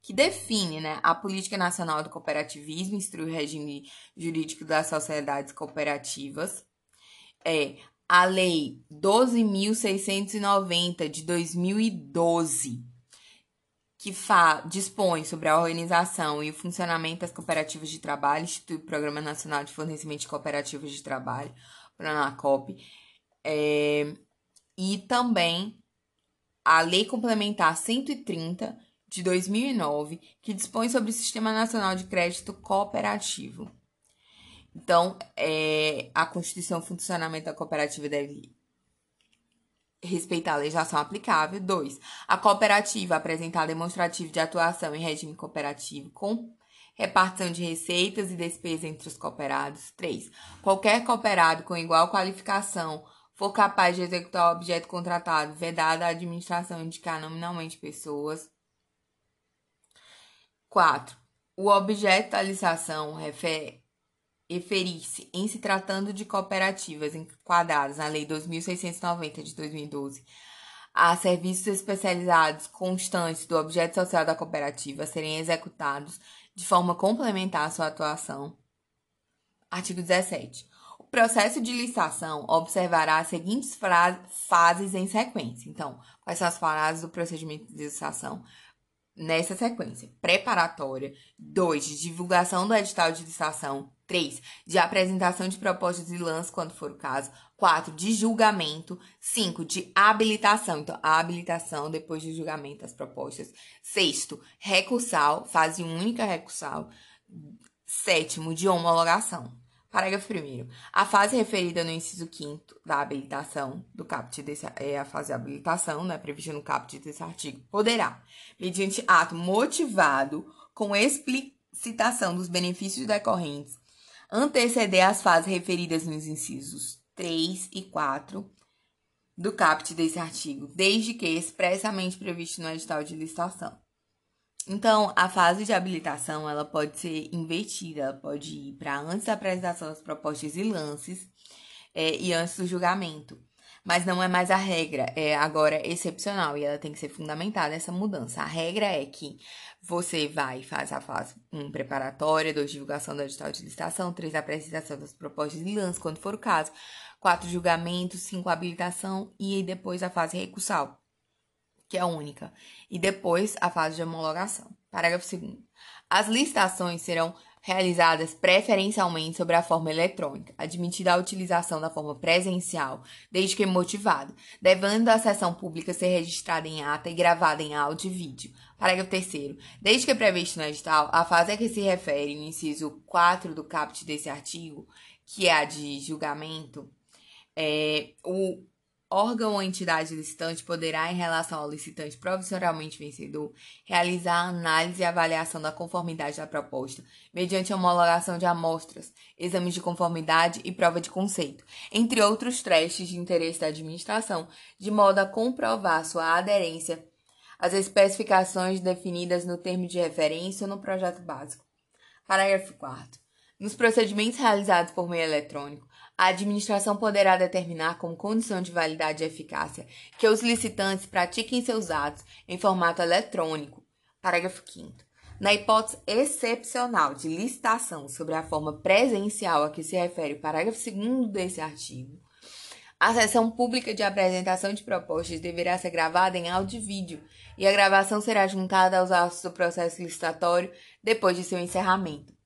Speaker 2: que define né, a Política Nacional do Cooperativismo, instrui o regime jurídico das sociedades cooperativas, é a Lei 12.690 de 2012, que fa dispõe sobre a organização e o funcionamento das cooperativas de trabalho, institui o Programa Nacional de Fornecimento de Cooperativas de Trabalho, PRONACOP, é, e também a Lei Complementar 130 de 2009, que dispõe sobre o Sistema Nacional de Crédito Cooperativo. Então, é, a Constituição e o funcionamento da cooperativa deve respeitar a legislação aplicável. 2. A cooperativa apresentar demonstrativo de atuação em regime cooperativo com repartição de receitas e despesas entre os cooperados. 3. Qualquer cooperado com igual qualificação for capaz de executar o objeto contratado, vedada a administração indicar nominalmente pessoas. 4. O objeto da licitação refere referir-se, em se tratando de cooperativas enquadradas na Lei 2690 de 2012, a serviços especializados constantes do objeto social da cooperativa serem executados de forma complementar à sua atuação. Artigo 17. O processo de licitação observará as seguintes fases em sequência. Então, quais são as fases do procedimento de licitação? Nessa sequência, preparatória, 2, de divulgação do edital de licitação, 3, de apresentação de propostas e lances, quando for o caso, 4, de julgamento, 5, de habilitação, então, a habilitação depois do julgamento das propostas, sexto, recursal, fase única recursal, sétimo, de homologação. Parágrafo 1. A fase referida no inciso 5 da habilitação do caput desse, é a fase de habilitação, né, prevista no caput desse artigo, poderá, mediante ato motivado com explicitação dos benefícios decorrentes, anteceder as fases referidas nos incisos 3 e 4 do caput desse artigo, desde que expressamente previsto no edital de licitação. Então, a fase de habilitação ela pode ser invertida, pode ir para antes da apresentação das propostas e lances é, e antes do julgamento. Mas não é mais a regra, é agora excepcional e ela tem que ser fundamentada essa mudança. A regra é que você vai faz a fase 1 um, preparatória, 2 divulgação do edital de licitação, 3 apresentação das propostas e lances, quando for o caso, 4 julgamento, 5 habilitação e depois a fase recursal que é única, e depois a fase de homologação. Parágrafo 2. As licitações serão realizadas preferencialmente sobre a forma eletrônica, admitida a utilização da forma presencial, desde que motivado, devendo a sessão pública ser registrada em ata e gravada em áudio e vídeo. Parágrafo 3 Desde que previsto no edital, a fase a que se refere o inciso 4 do caput desse artigo, que é a de julgamento, é, o órgão ou entidade licitante poderá, em relação ao licitante provisionalmente vencedor, realizar análise e avaliação da conformidade da proposta, mediante homologação de amostras, exames de conformidade e prova de conceito, entre outros testes de interesse da administração, de modo a comprovar sua aderência às especificações definidas no termo de referência ou no projeto básico. Parágrafo 4. Nos procedimentos realizados por meio eletrônico, a administração poderá determinar como condição de validade e eficácia que os licitantes pratiquem seus atos em formato eletrônico. Parágrafo 5. Na hipótese excepcional de licitação sobre a forma presencial a que se refere o parágrafo 2 desse artigo, a sessão pública de apresentação de propostas deverá ser gravada em áudio e vídeo, e a gravação será juntada aos autos do processo licitatório depois de seu encerramento.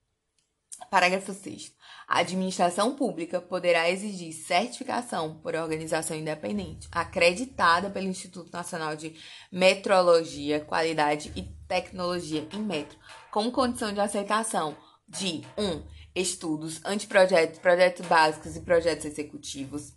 Speaker 2: Parágrafo 6. A administração pública poderá exigir certificação por organização independente, acreditada pelo Instituto Nacional de Metrologia, Qualidade e Tecnologia em Metro, como condição de aceitação de 1. Um, estudos, anteprojetos, projetos básicos e projetos executivos.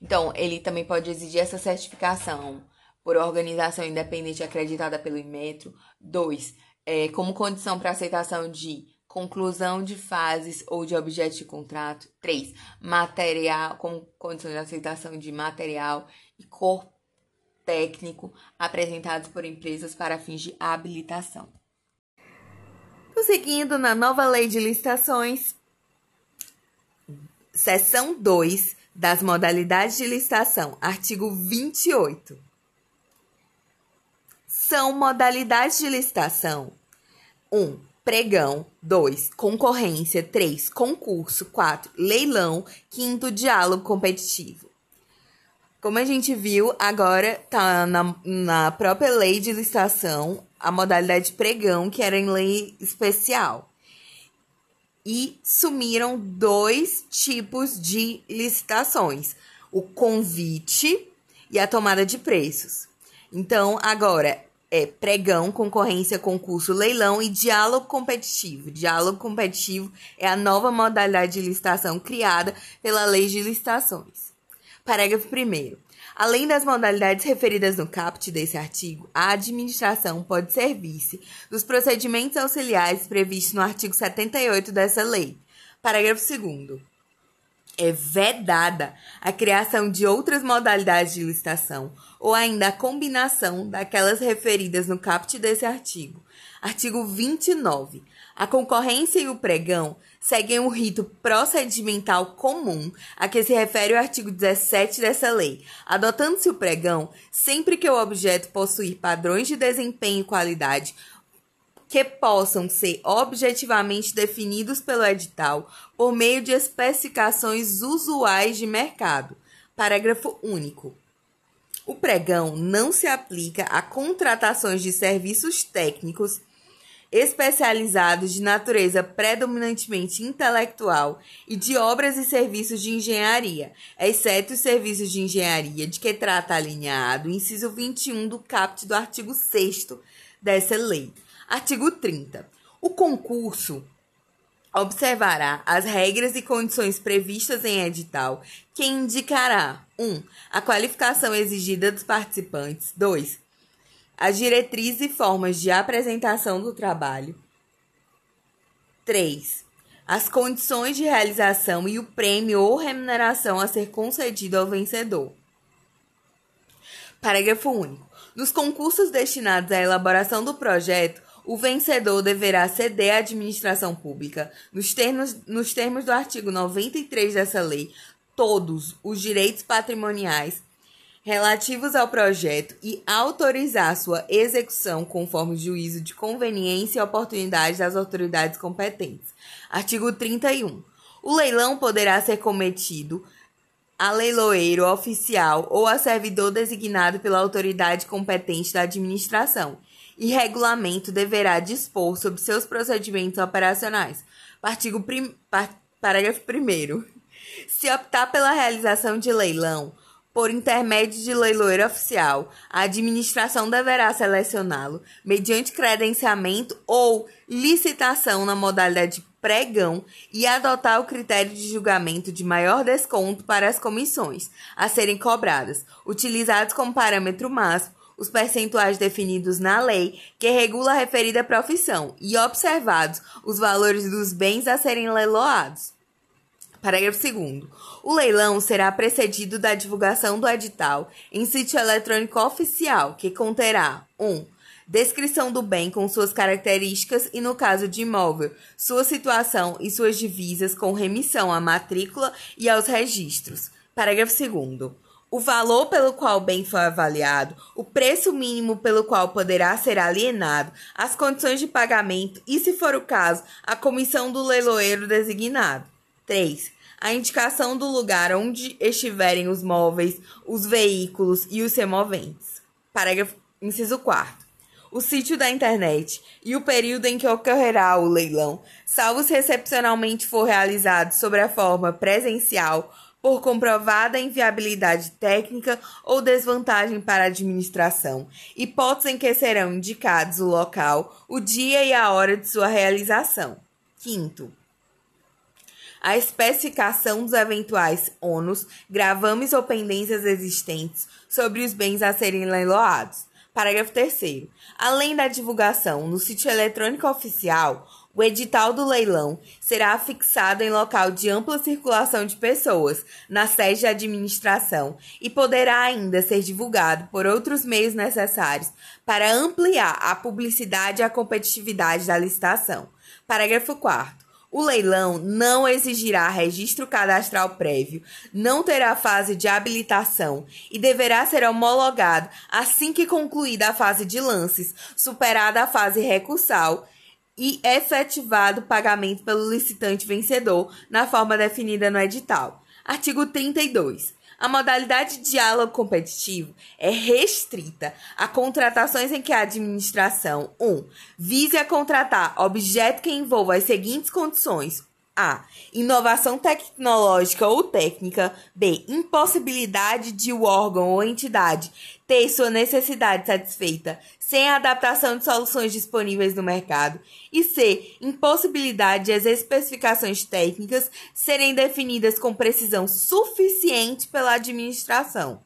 Speaker 2: Então, ele também pode exigir essa certificação por organização independente acreditada pelo Inmetro. 2. É, como condição para aceitação de conclusão de fases ou de objeto de contrato. 3. Material, como condição de aceitação de material e corpo técnico apresentados por empresas para fins de habilitação. Seguindo na nova lei de licitações, seção 2 das modalidades de licitação, artigo 28. São modalidades de licitação 1. Um, pregão, 2, concorrência, 3, concurso, 4, leilão, quinto, diálogo competitivo. Como a gente viu, agora tá na, na própria lei de licitação a modalidade pregão, que era em lei especial. E sumiram dois tipos de licitações: o convite e a tomada de preços. Então, agora, é pregão, concorrência, concurso, leilão e diálogo competitivo. Diálogo competitivo é a nova modalidade de licitação criada pela Lei de Licitações. Parágrafo 1. Além das modalidades referidas no caput desse artigo, a administração pode servir-se dos procedimentos auxiliares previstos no artigo 78 dessa lei. Parágrafo 2 é vedada a criação de outras modalidades de licitação ou ainda a combinação daquelas referidas no caput desse artigo. Artigo 29. A concorrência e o pregão seguem o rito procedimental comum a que se refere o artigo 17 dessa lei, adotando-se o pregão sempre que o objeto possuir padrões de desempenho e qualidade que possam ser objetivamente definidos pelo edital por meio de especificações usuais de mercado. Parágrafo único. O pregão não se aplica a contratações de serviços técnicos especializados de natureza predominantemente intelectual e de obras e serviços de engenharia, exceto os serviços de engenharia de que trata alinhado o inciso 21 do caput do artigo 6 dessa lei. Artigo 30. O concurso observará as regras e condições previstas em edital, que indicará 1. Um, a qualificação exigida dos participantes. 2 as diretrizes e formas de apresentação do trabalho. 3. As condições de realização e o prêmio ou remuneração a ser concedido ao vencedor. Parágrafo único. Nos concursos destinados à elaboração do projeto, o vencedor deverá ceder à administração pública, nos termos, nos termos do artigo 93 dessa lei, todos os direitos patrimoniais relativos ao projeto e autorizar sua execução conforme juízo de conveniência e oportunidade das autoridades competentes. Artigo 31. O leilão poderá ser cometido a leiloeiro oficial ou a servidor designado pela autoridade competente da administração, e regulamento deverá dispor sobre seus procedimentos operacionais. Artigo prim... Parágrafo 1. Se optar pela realização de leilão, por intermédio de leiloeiro oficial, a administração deverá selecioná-lo mediante credenciamento ou licitação na modalidade pregão e adotar o critério de julgamento de maior desconto para as comissões a serem cobradas, utilizados como parâmetro máximo os percentuais definidos na lei que regula a referida profissão e observados os valores dos bens a serem leiloados. Parágrafo 2. O leilão será precedido da divulgação do edital em sítio eletrônico oficial, que conterá 1. Um, descrição do bem com suas características e, no caso de imóvel, sua situação e suas divisas com remissão à matrícula e aos registros. Parágrafo 2. O valor pelo qual o bem foi avaliado, o preço mínimo pelo qual poderá ser alienado, as condições de pagamento e, se for o caso, a comissão do leiloeiro designado. 3. A indicação do lugar onde estiverem os móveis, os veículos e os removentes. Parágrafo inciso 4 o sítio da internet e o período em que ocorrerá o leilão, salvo se excepcionalmente for realizado sobre a forma presencial por comprovada inviabilidade técnica ou desvantagem para a administração, hipótese em que serão indicados o local, o dia e a hora de sua realização. Quinto, a especificação dos eventuais ônus, gravames ou pendências existentes sobre os bens a serem leiloados. Parágrafo 3. Além da divulgação no sítio eletrônico oficial, o edital do leilão será fixado em local de ampla circulação de pessoas, na sede de administração, e poderá ainda ser divulgado por outros meios necessários para ampliar a publicidade e a competitividade da licitação. Parágrafo 4. O leilão não exigirá registro cadastral prévio, não terá fase de habilitação e deverá ser homologado assim que concluída a fase de lances, superada a fase recursal e efetivado o pagamento pelo licitante vencedor na forma definida no edital. Artigo 32. A modalidade de diálogo competitivo é restrita a contratações em que a administração 1. Um, vise a contratar objeto que envolva as seguintes condições: a. Inovação tecnológica ou técnica. B. Impossibilidade de o órgão ou entidade ter sua necessidade satisfeita sem a adaptação de soluções disponíveis no mercado. E C. Impossibilidade de as especificações técnicas serem definidas com precisão suficiente pela administração.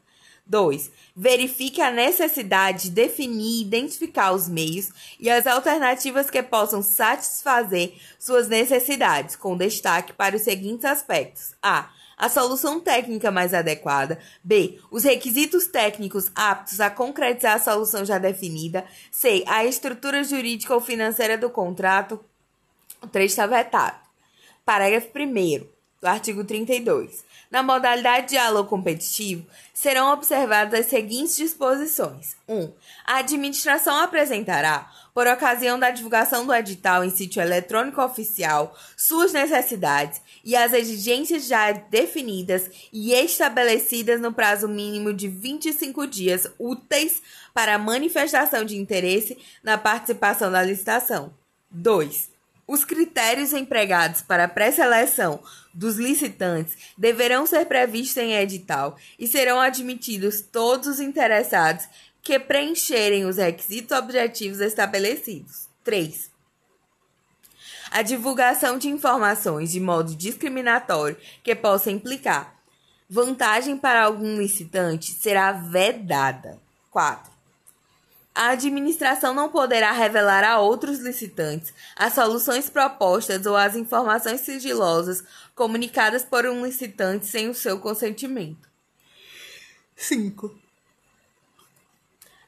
Speaker 2: 2. Verifique a necessidade de definir e identificar os meios e as alternativas que possam satisfazer suas necessidades, com destaque para os seguintes aspectos: a. A solução técnica mais adequada. B. Os requisitos técnicos aptos a concretizar a solução já definida. C. A estrutura jurídica ou financeira do contrato. O 3 está vetado. Parágrafo 1. do artigo 32. Na modalidade de diálogo competitivo, serão observadas as seguintes disposições: 1. Um, a administração apresentará, por ocasião da divulgação do edital em sítio eletrônico oficial, suas necessidades e as exigências já definidas e estabelecidas no prazo mínimo de 25 dias úteis para manifestação de interesse na participação da licitação. 2. Os critérios empregados para a pré-seleção dos licitantes deverão ser previstos em edital e serão admitidos todos os interessados que preencherem os requisitos objetivos estabelecidos. 3. A divulgação de informações de modo discriminatório que possa implicar vantagem para algum licitante será vedada. 4 a administração não poderá revelar a outros licitantes as soluções propostas ou as informações sigilosas comunicadas por um licitante sem o seu consentimento. 5.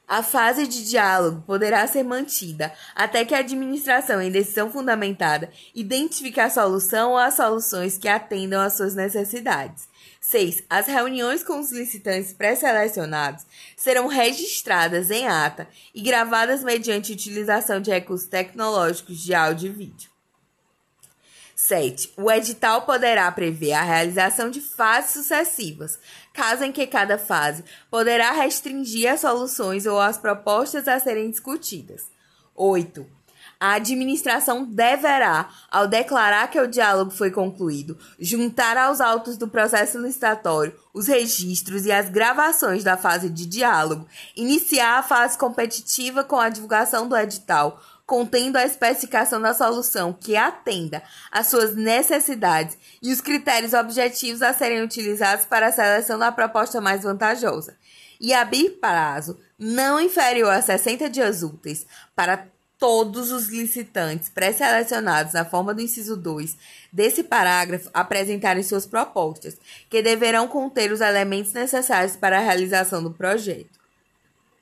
Speaker 2: A fase de diálogo poderá ser mantida até que a administração, em decisão fundamentada, identifique a solução ou as soluções que atendam às suas necessidades. 6. As reuniões com os licitantes pré-selecionados serão registradas em ata e gravadas mediante utilização de recursos tecnológicos de áudio e vídeo. 7. O edital poderá prever a realização de fases sucessivas, caso em que cada fase poderá restringir as soluções ou as propostas a serem discutidas. 8 a administração deverá, ao declarar que o diálogo foi concluído, juntar aos autos do processo licitatório os registros e as gravações da fase de diálogo, iniciar a fase competitiva com a divulgação do edital, contendo a especificação da solução que atenda às suas necessidades e os critérios objetivos a serem utilizados para a seleção da proposta mais vantajosa, e abrir prazo não inferior a 60 dias úteis para todos os licitantes pré-selecionados na forma do inciso 2 desse parágrafo apresentarem suas propostas, que deverão conter os elementos necessários para a realização do projeto.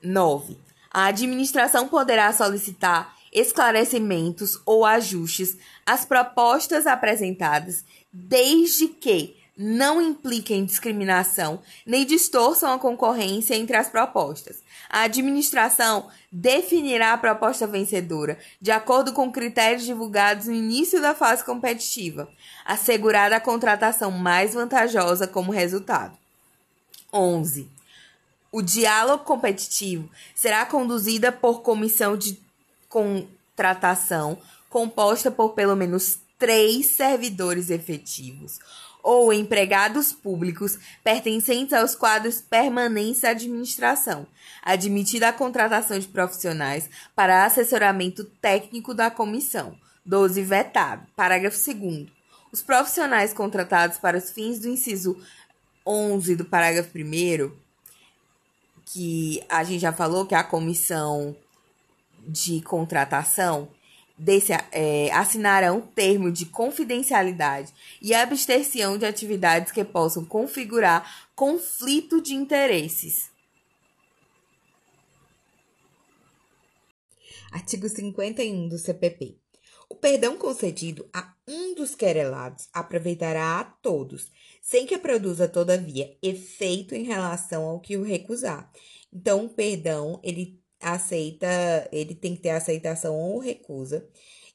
Speaker 2: 9. A administração poderá solicitar esclarecimentos ou ajustes às propostas apresentadas, desde que não impliquem discriminação nem distorçam a concorrência entre as propostas. A administração definirá a proposta vencedora de acordo com critérios divulgados no início da fase competitiva, assegurada a contratação mais vantajosa como resultado. 11. O diálogo competitivo será conduzida por comissão de contratação composta por pelo menos três servidores efetivos ou empregados públicos pertencentes aos quadros permanentes da administração, admitida a contratação de profissionais para assessoramento técnico da comissão. 12. Vetado. Parágrafo 2 Os profissionais contratados para os fins do inciso 11 do parágrafo 1 que a gente já falou que é a comissão de contratação, desse, é, assinarão termo de confidencialidade e absterção de atividades que possam configurar conflito de interesses. Artigo 51 do CPP. O perdão concedido a um dos querelados aproveitará a todos, sem que produza, todavia, efeito em relação ao que o recusar. Então, o perdão, ele aceita, ele tem que ter aceitação ou recusa,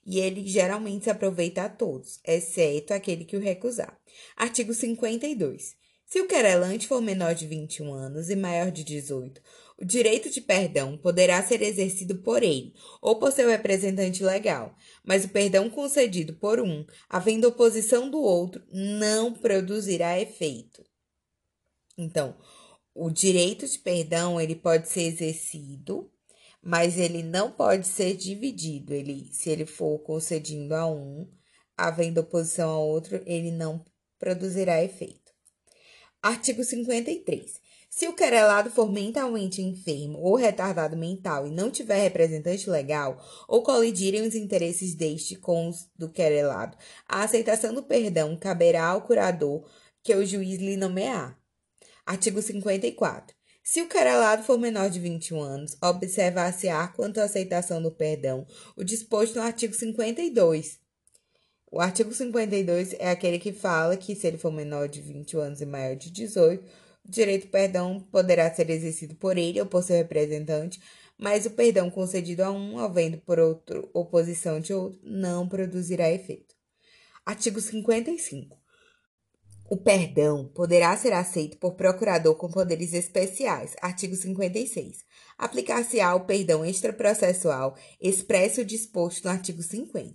Speaker 2: e ele geralmente se aproveita a todos, exceto aquele que o recusar. Artigo 52. Se o querelante for menor de 21 anos e maior de 18, o direito de perdão poderá ser exercido por ele ou por seu representante legal, mas o perdão concedido por um, havendo oposição do outro, não produzirá efeito. Então, o direito de perdão ele pode ser exercido mas ele não pode ser dividido. Ele, se ele for concedido a um, havendo oposição a outro, ele não produzirá efeito. Artigo 53. Se o querelado for mentalmente enfermo ou retardado mental e não tiver representante legal, ou colidirem os interesses deste com os do querelado, a aceitação do perdão caberá ao curador que o juiz lhe nomear. Artigo 54. Se o querelado for menor de 21 anos, observar-se-á quanto à aceitação do perdão o disposto no artigo 52. O artigo 52 é aquele que fala que se ele for menor de 20 anos e maior de 18, o direito perdão poderá ser exercido por ele ou por seu representante, mas o perdão concedido a um, havendo por outro oposição de outro, não produzirá efeito. Artigo 55. O perdão poderá ser aceito por procurador com poderes especiais. Artigo 56. Aplicar-se-á o perdão extraprocessual expresso disposto no artigo 50.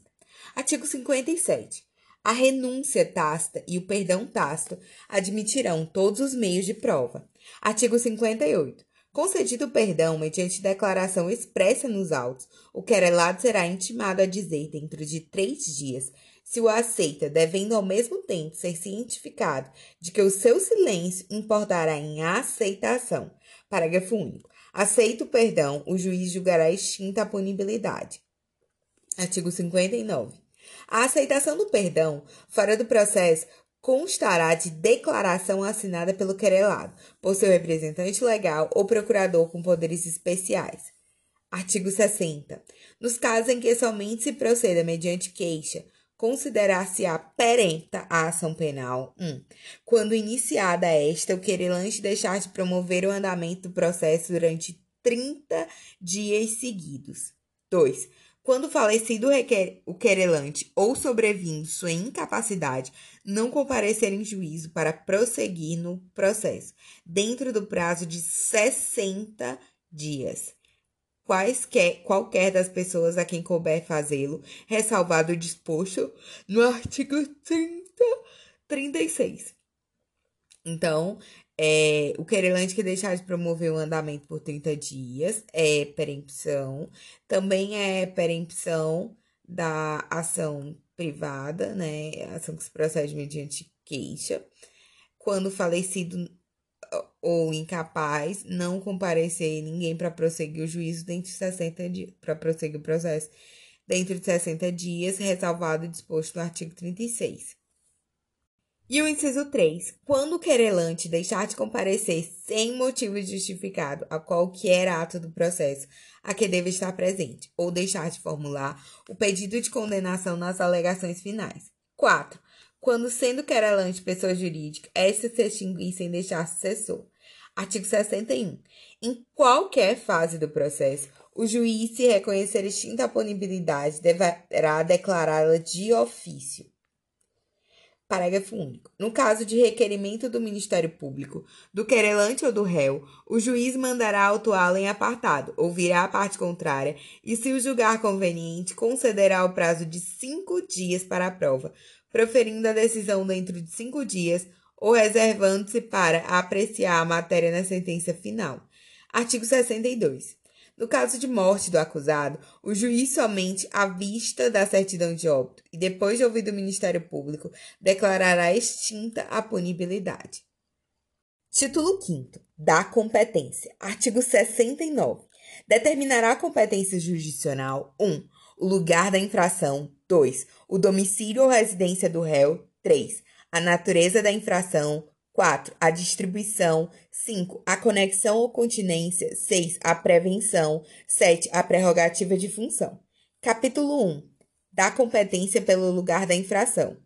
Speaker 2: Artigo 57. A renúncia tácita e o perdão tácito admitirão todos os meios de prova. Artigo 58. Concedido o perdão mediante declaração expressa nos autos, o querelado será intimado a dizer dentro de três dias se o aceita, devendo ao mesmo tempo ser cientificado de que o seu silêncio importará em aceitação. Parágrafo único. Aceito o perdão, o juiz julgará extinta a punibilidade. Artigo 59. A aceitação do perdão, fora do processo, constará de declaração assinada pelo querelado, por seu representante legal ou procurador com poderes especiais. Artigo 60. Nos casos em que somente se proceda mediante queixa, considerar-se-á perempta a ação penal. 1. Um, quando iniciada esta, o querelante deixar de promover o andamento do processo durante 30 dias seguidos. 2. Quando falecido o querelante ou sobrevindo sua incapacidade, não comparecer em juízo para prosseguir no processo, dentro do prazo de 60 dias quaisquer, qualquer das pessoas a quem couber fazê-lo, ressalvado o disposto no artigo 30, 36. Então, é, o querelante que deixar de promover o andamento por 30 dias é perempção. Também é perempção da ação privada, né? Ação que se procede mediante queixa. Quando falecido ou incapaz não comparecer ninguém para prosseguir o juízo dentro de 60 dias, para prosseguir o processo dentro de 60 dias, ressalvado o disposto no artigo 36. E o inciso 3. Quando o querelante deixar de comparecer sem motivo justificado a qualquer ato do processo a que deve estar presente, ou deixar de formular o pedido de condenação nas alegações finais. 4 quando sendo querelante pessoa jurídica, esta se extinguir sem deixar sucessor. Artigo 61. Em qualquer fase do processo, o juiz, se reconhecer extinta a punibilidade, deverá declará-la de ofício. Parágrafo único. No caso de requerimento do Ministério Público, do querelante ou do réu, o juiz mandará autuá-lo em apartado, ouvirá a parte contrária e, se o julgar conveniente, concederá o prazo de cinco dias para a prova, proferindo a decisão dentro de cinco dias ou reservando-se para apreciar a matéria na sentença final. Artigo 62. No caso de morte do acusado, o juiz somente à vista da certidão de óbito e depois de ouvido o Ministério Público declarará extinta a punibilidade. Título 5 da competência. Artigo 69. Determinará a competência jurisdicional 1. Um, o lugar da infração 2. O domicílio ou residência do réu. 3. A natureza da infração. 4. A distribuição. 5. A conexão ou continência. 6. A prevenção. 7. A prerrogativa de função. Capítulo 1. Da competência pelo lugar da infração.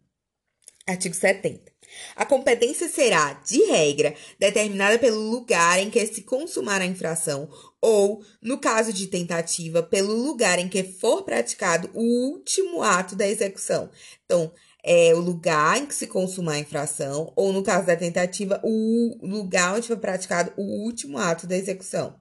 Speaker 2: Artigo 70. A competência será, de regra, determinada pelo lugar em que se consumar a infração ou, no caso de tentativa, pelo lugar em que for praticado o último ato da execução. Então, é o lugar em que se consumar a infração ou, no caso da tentativa, o lugar onde foi praticado o último ato da execução.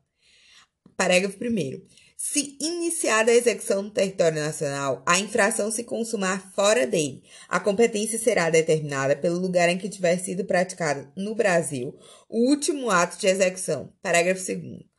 Speaker 2: Parágrafo 1 se iniciada a execução no território nacional, a infração se consumar fora dele. A competência será determinada pelo lugar em que tiver sido praticado no Brasil o último ato de execução. Parágrafo 2.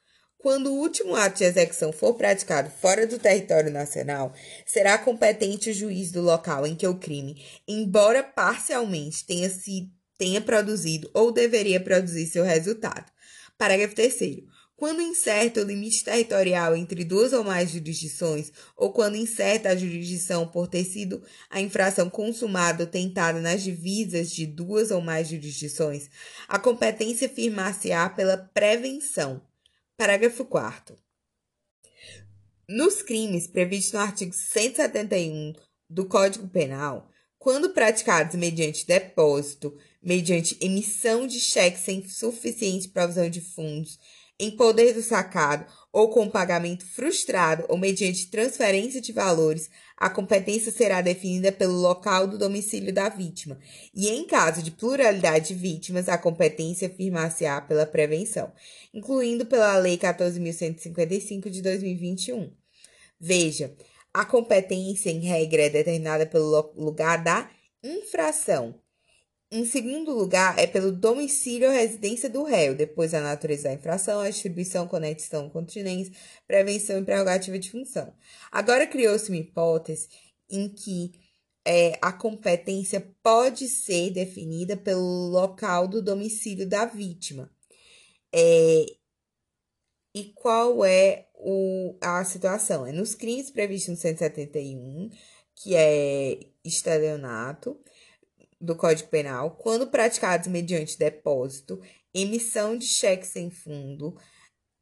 Speaker 2: Quando o último ato de execução for praticado fora do território nacional, será competente o juiz do local em que o crime, embora parcialmente tenha, se, tenha produzido ou deveria produzir seu resultado. Parágrafo 3. Quando incerto o limite territorial entre duas ou mais jurisdições, ou quando incerta a jurisdição por ter sido a infração consumada ou tentada nas divisas de duas ou mais jurisdições, a competência firmar-se-á pela prevenção. Parágrafo 4. Nos crimes previstos no artigo 171 do Código Penal, quando praticados mediante depósito, mediante emissão de cheque sem suficiente provisão de fundos, em poder do sacado ou com pagamento frustrado ou mediante transferência de valores, a competência será definida pelo local do domicílio da vítima. E em caso de pluralidade de vítimas, a competência firmar-se-á pela prevenção, incluindo pela Lei 14.155 de 2021. Veja, a competência em regra é determinada pelo lugar da infração em segundo lugar, é pelo domicílio ou residência do réu, depois a natureza da infração, a distribuição, conexão, continência, prevenção e prerrogativa de função. Agora criou-se uma hipótese em que é, a competência pode ser definida pelo local do domicílio da vítima. É, e qual é o, a situação? É nos crimes previstos no 171, que é estelionato, do Código Penal, quando praticados mediante depósito, emissão de cheque sem fundo,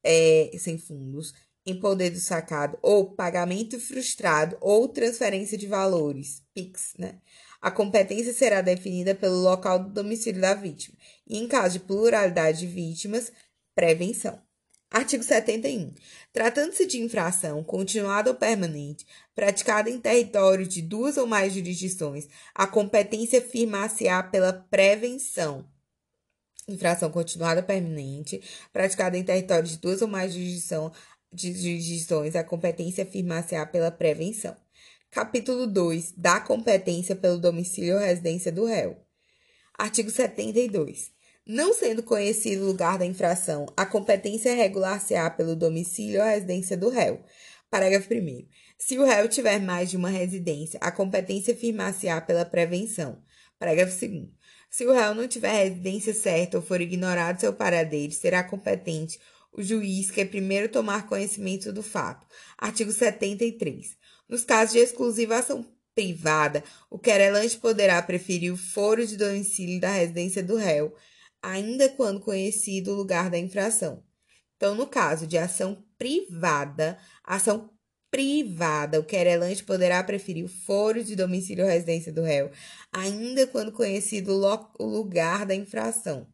Speaker 2: é, sem fundos, em poder do sacado, ou pagamento frustrado ou transferência de valores, PIX, né? A competência será definida pelo local do domicílio da vítima. E em caso de pluralidade de vítimas, prevenção. Artigo 71. Tratando-se de infração continuada ou permanente, praticada em território de duas ou mais jurisdições, a competência firmar-se-á pela prevenção. Infração continuada permanente, praticada em território de duas ou mais jurisdições, a competência firmar-se-á pela prevenção. Capítulo 2. Da competência pelo domicílio ou residência do réu. Artigo 72. Não sendo conhecido o lugar da infração, a competência regular-se-á pelo domicílio ou residência do réu. Parágrafo 1. Se o réu tiver mais de uma residência, a competência firmar-se-á pela prevenção. Parágrafo 2. Se o réu não tiver residência certa ou for ignorado seu paradeiro, será competente o juiz que é primeiro tomar conhecimento do fato. Artigo 73. Nos casos de exclusiva ação privada, o querelante poderá preferir o foro de domicílio da residência do réu ainda quando conhecido o lugar da infração. Então, no caso de ação privada, ação privada, o querelante poderá preferir o foro de domicílio ou residência do réu, ainda quando conhecido o lugar da infração.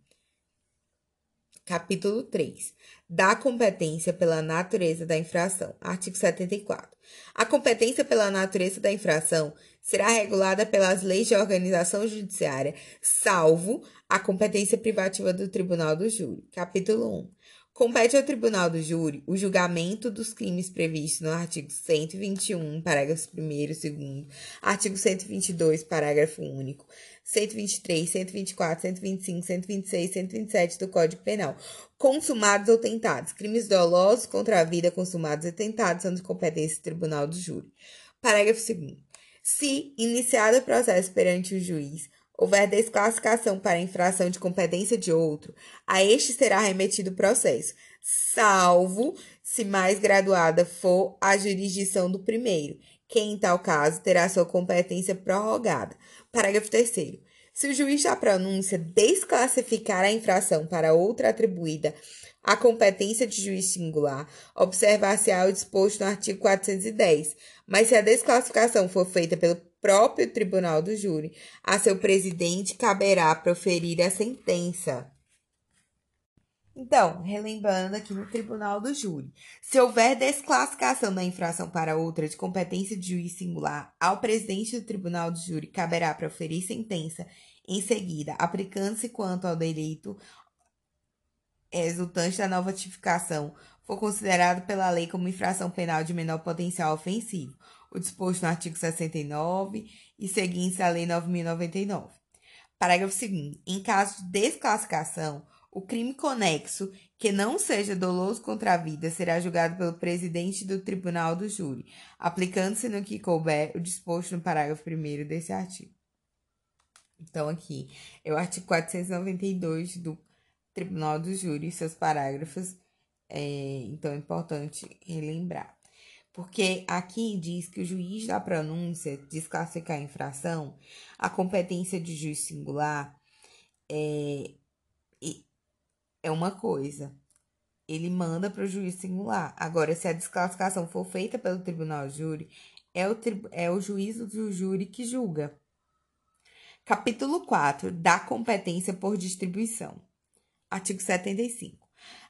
Speaker 2: Capítulo 3. Da competência pela natureza da infração. Artigo 74. A competência pela natureza da infração será regulada pelas leis de organização judiciária, salvo a competência privativa do Tribunal do Júri. Capítulo 1. Compete ao Tribunal do Júri o julgamento dos crimes previstos no artigo 121, parágrafo 1 e 2, artigo 122, parágrafo único, 123, 124, 125, 126, 127 do Código Penal, consumados ou tentados. Crimes dolosos contra a vida consumados ou tentados são de competência do Tribunal do Júri. Parágrafo 2 Se, iniciado o processo perante o juiz, houver desclassificação para infração de competência de outro, a este será remetido o processo, salvo se mais graduada for a jurisdição do primeiro, que em tal caso terá sua competência prorrogada. Parágrafo 3 se o juiz da pronúncia desclassificar a infração para outra atribuída à competência de juiz singular, observar-se-á o disposto no artigo 410. Mas se a desclassificação for feita pelo próprio tribunal do júri, a seu presidente caberá proferir a sentença. Então, relembrando aqui no tribunal do júri, se houver desclassificação da infração para outra de competência de juiz singular, ao presidente do tribunal do júri caberá proferir sentença. Em seguida, aplicando-se quanto ao direito resultante da nova tipificação for considerado pela lei como infração penal de menor potencial ofensivo, o disposto no artigo 69 e seguintes à Lei 9.099. Parágrafo 2. Em caso de desclassificação, o crime conexo que não seja doloso contra a vida será julgado pelo presidente do tribunal do júri, aplicando-se no que couber o disposto no parágrafo 1 desse artigo. Então, aqui é o artigo 492 do Tribunal do Júri, seus parágrafos. É, então, é importante relembrar. Porque aqui diz que o juiz da pronúncia desclassificar a infração, a competência de juiz singular é, é uma coisa. Ele manda para o juiz singular. Agora, se a desclassificação for feita pelo tribunal júri, é o, é o juiz do júri que julga. Capítulo 4 da competência por distribuição. Artigo 75.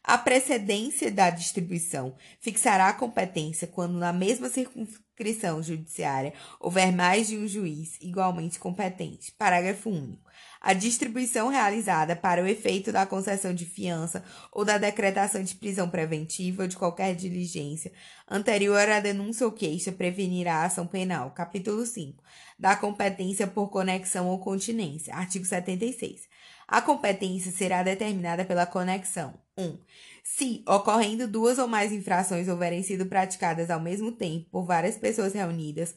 Speaker 2: A precedência da distribuição fixará a competência quando, na mesma circunscrição judiciária, houver mais de um juiz igualmente competente. Parágrafo único. A distribuição realizada para o efeito da concessão de fiança ou da decretação de prisão preventiva ou de qualquer diligência anterior à denúncia ou queixa prevenirá a ação penal. Capítulo 5. Da competência por conexão ou continência. Artigo 76. A competência será determinada pela conexão. 1. Um, se, ocorrendo duas ou mais infrações houverem sido praticadas ao mesmo tempo por várias pessoas reunidas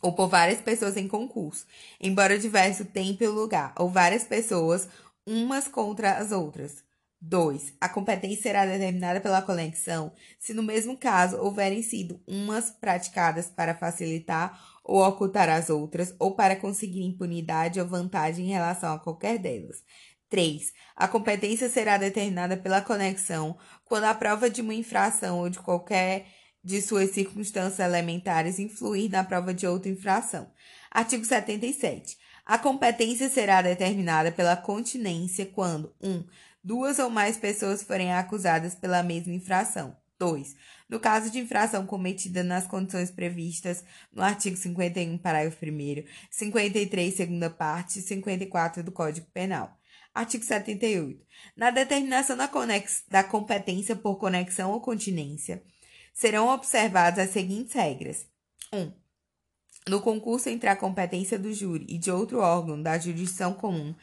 Speaker 2: ou por várias pessoas em concurso, embora diverso tempo e lugar, ou várias pessoas umas contra as outras. 2. A competência será determinada pela conexão se, no mesmo caso, houverem sido umas praticadas para facilitar ou ocultar as outras, ou para conseguir impunidade ou vantagem em relação a qualquer delas. 3. A competência será determinada pela conexão quando a prova de uma infração ou de qualquer de suas circunstâncias elementares influir na prova de outra infração. Artigo 77. A competência será determinada pela continência quando 1. Um, duas ou mais pessoas forem acusadas pela mesma infração. 2. No caso de infração cometida nas condições previstas no artigo 51, parágrafo 1, 53, segunda parte e 54 do Código Penal. Artigo 78. Na determinação da, conex... da competência por conexão ou continência, serão observadas as seguintes regras: 1. Um, no concurso entre a competência do júri e de outro órgão da jurisdição comum,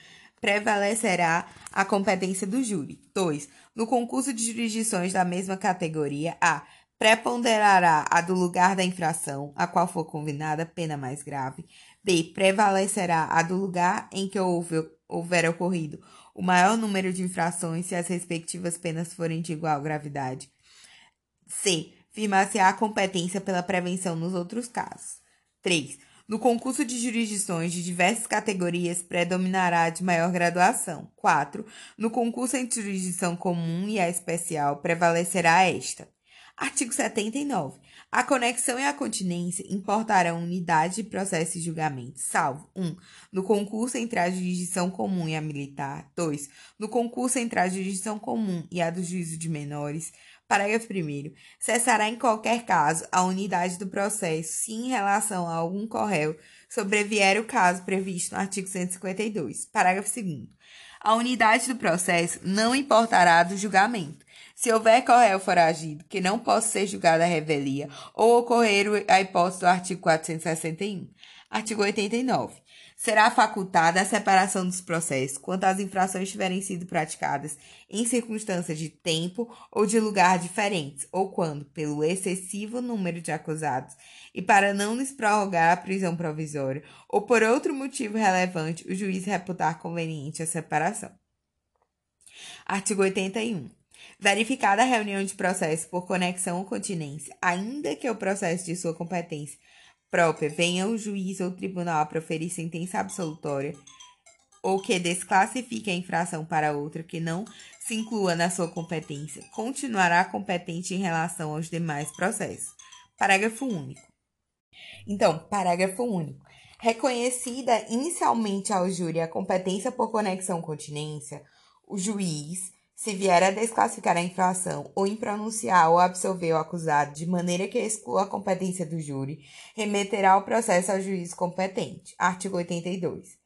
Speaker 2: prevalecerá a competência do júri. 2. No concurso de jurisdições da mesma categoria, a preponderará a do lugar da infração, a qual for combinada pena mais grave. B. Prevalecerá a do lugar em que houve, houver ocorrido o maior número de infrações se as respectivas penas forem de igual gravidade. C. Firmar-se a competência pela prevenção nos outros casos. 3. No concurso de jurisdições de diversas categorias, predominará de maior graduação. 4. No concurso entre jurisdição comum e a especial, prevalecerá esta. Artigo 79. A conexão e a continência importarão unidade de processo e julgamento, salvo 1. Um, no concurso entre a jurisdição comum e a militar. 2. No concurso entre a jurisdição comum e a do juízo de menores. Parágrafo 1. Cessará em qualquer caso a unidade do processo se em relação a algum corréu sobrevier o caso previsto no artigo 152. Parágrafo 2. A unidade do processo não importará do julgamento se houver correio foragido que não possa ser julgado a revelia ou ocorrer a hipótese do artigo 461. Artigo 89. Será facultada a separação dos processos quando as infrações tiverem sido praticadas em circunstâncias de tempo ou de lugar diferentes, ou quando, pelo excessivo número de acusados e para não lhes prorrogar a prisão provisória, ou por outro motivo relevante, o juiz reputar conveniente a separação. Artigo 81. Verificada a reunião de processo por conexão ou continência, ainda que o processo de sua competência própria venha o juiz ou tribunal a proferir sentença absolutória ou que desclassifique a infração para outra que não se inclua na sua competência, continuará competente em relação aos demais processos. Parágrafo único. Então, parágrafo único. Reconhecida inicialmente ao júri a competência por conexão continência, o juiz se vier a desclassificar a infração ou impronunciar ou absolver o acusado de maneira que exclua a competência do júri, remeterá o processo ao juiz competente. Artigo 82.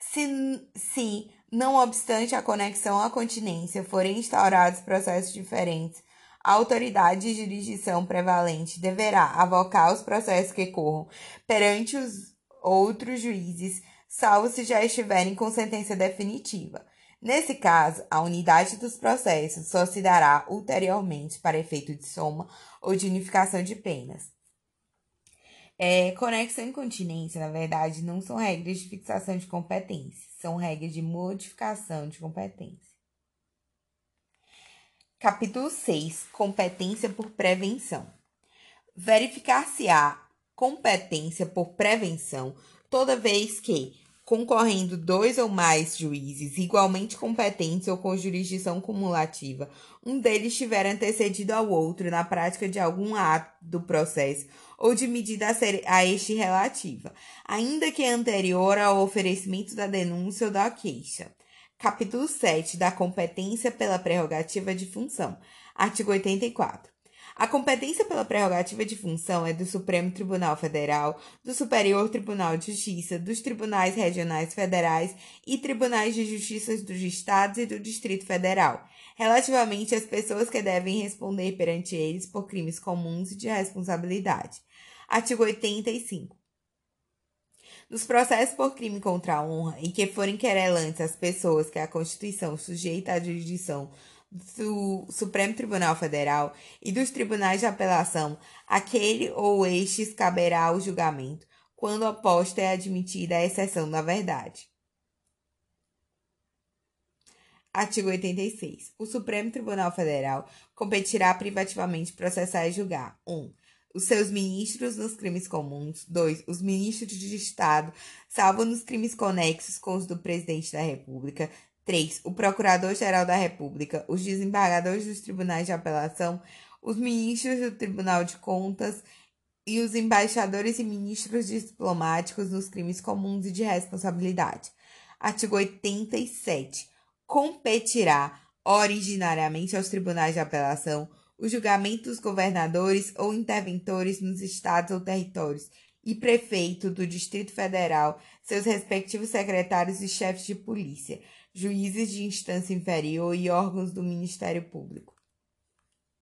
Speaker 2: Se, se, não obstante a conexão à continência, forem instaurados processos diferentes, a autoridade de jurisdição prevalente deverá avocar os processos que corram perante os outros juízes, salvo se já estiverem com sentença definitiva Nesse caso, a unidade dos processos só se dará ulteriormente para efeito de soma ou de unificação de penas. É, conexão e continência, na verdade, não são regras de fixação de competência, são regras de modificação de competência. Capítulo 6 Competência por prevenção. Verificar-se-á competência por prevenção toda vez que concorrendo dois ou mais juízes igualmente competentes ou com jurisdição cumulativa, um deles tiver antecedido ao outro na prática de algum ato do processo ou de medida a, ser, a este relativa, ainda que anterior ao oferecimento da denúncia ou da queixa. Capítulo 7 da competência pela prerrogativa de função. Artigo 84. A competência pela prerrogativa de função é do Supremo Tribunal Federal, do Superior Tribunal de Justiça, dos Tribunais Regionais Federais e Tribunais de Justiça dos Estados e do Distrito Federal, relativamente às pessoas que devem responder perante eles por crimes comuns e de responsabilidade. Artigo 85. Nos processos por crime contra a honra em que forem querelantes as pessoas que a Constituição sujeita à jurisdição do Supremo Tribunal Federal e dos tribunais de apelação, aquele ou estes caberá o julgamento, quando oposta é admitida a exceção da verdade. Artigo 86. O Supremo Tribunal Federal competirá privativamente processar e julgar 1. Um, os seus ministros nos crimes comuns. 2. Os ministros de Estado, salvo nos crimes conexos com os do Presidente da República. 3. O Procurador-Geral da República, os desembargadores dos tribunais de apelação, os ministros do Tribunal de Contas e os embaixadores e ministros diplomáticos nos crimes comuns e de responsabilidade. Artigo 87. Competirá originariamente aos tribunais de apelação o julgamento dos governadores ou interventores nos estados ou territórios e prefeito do Distrito Federal, seus respectivos secretários e chefes de polícia, juízes de instância inferior e órgãos do Ministério Público.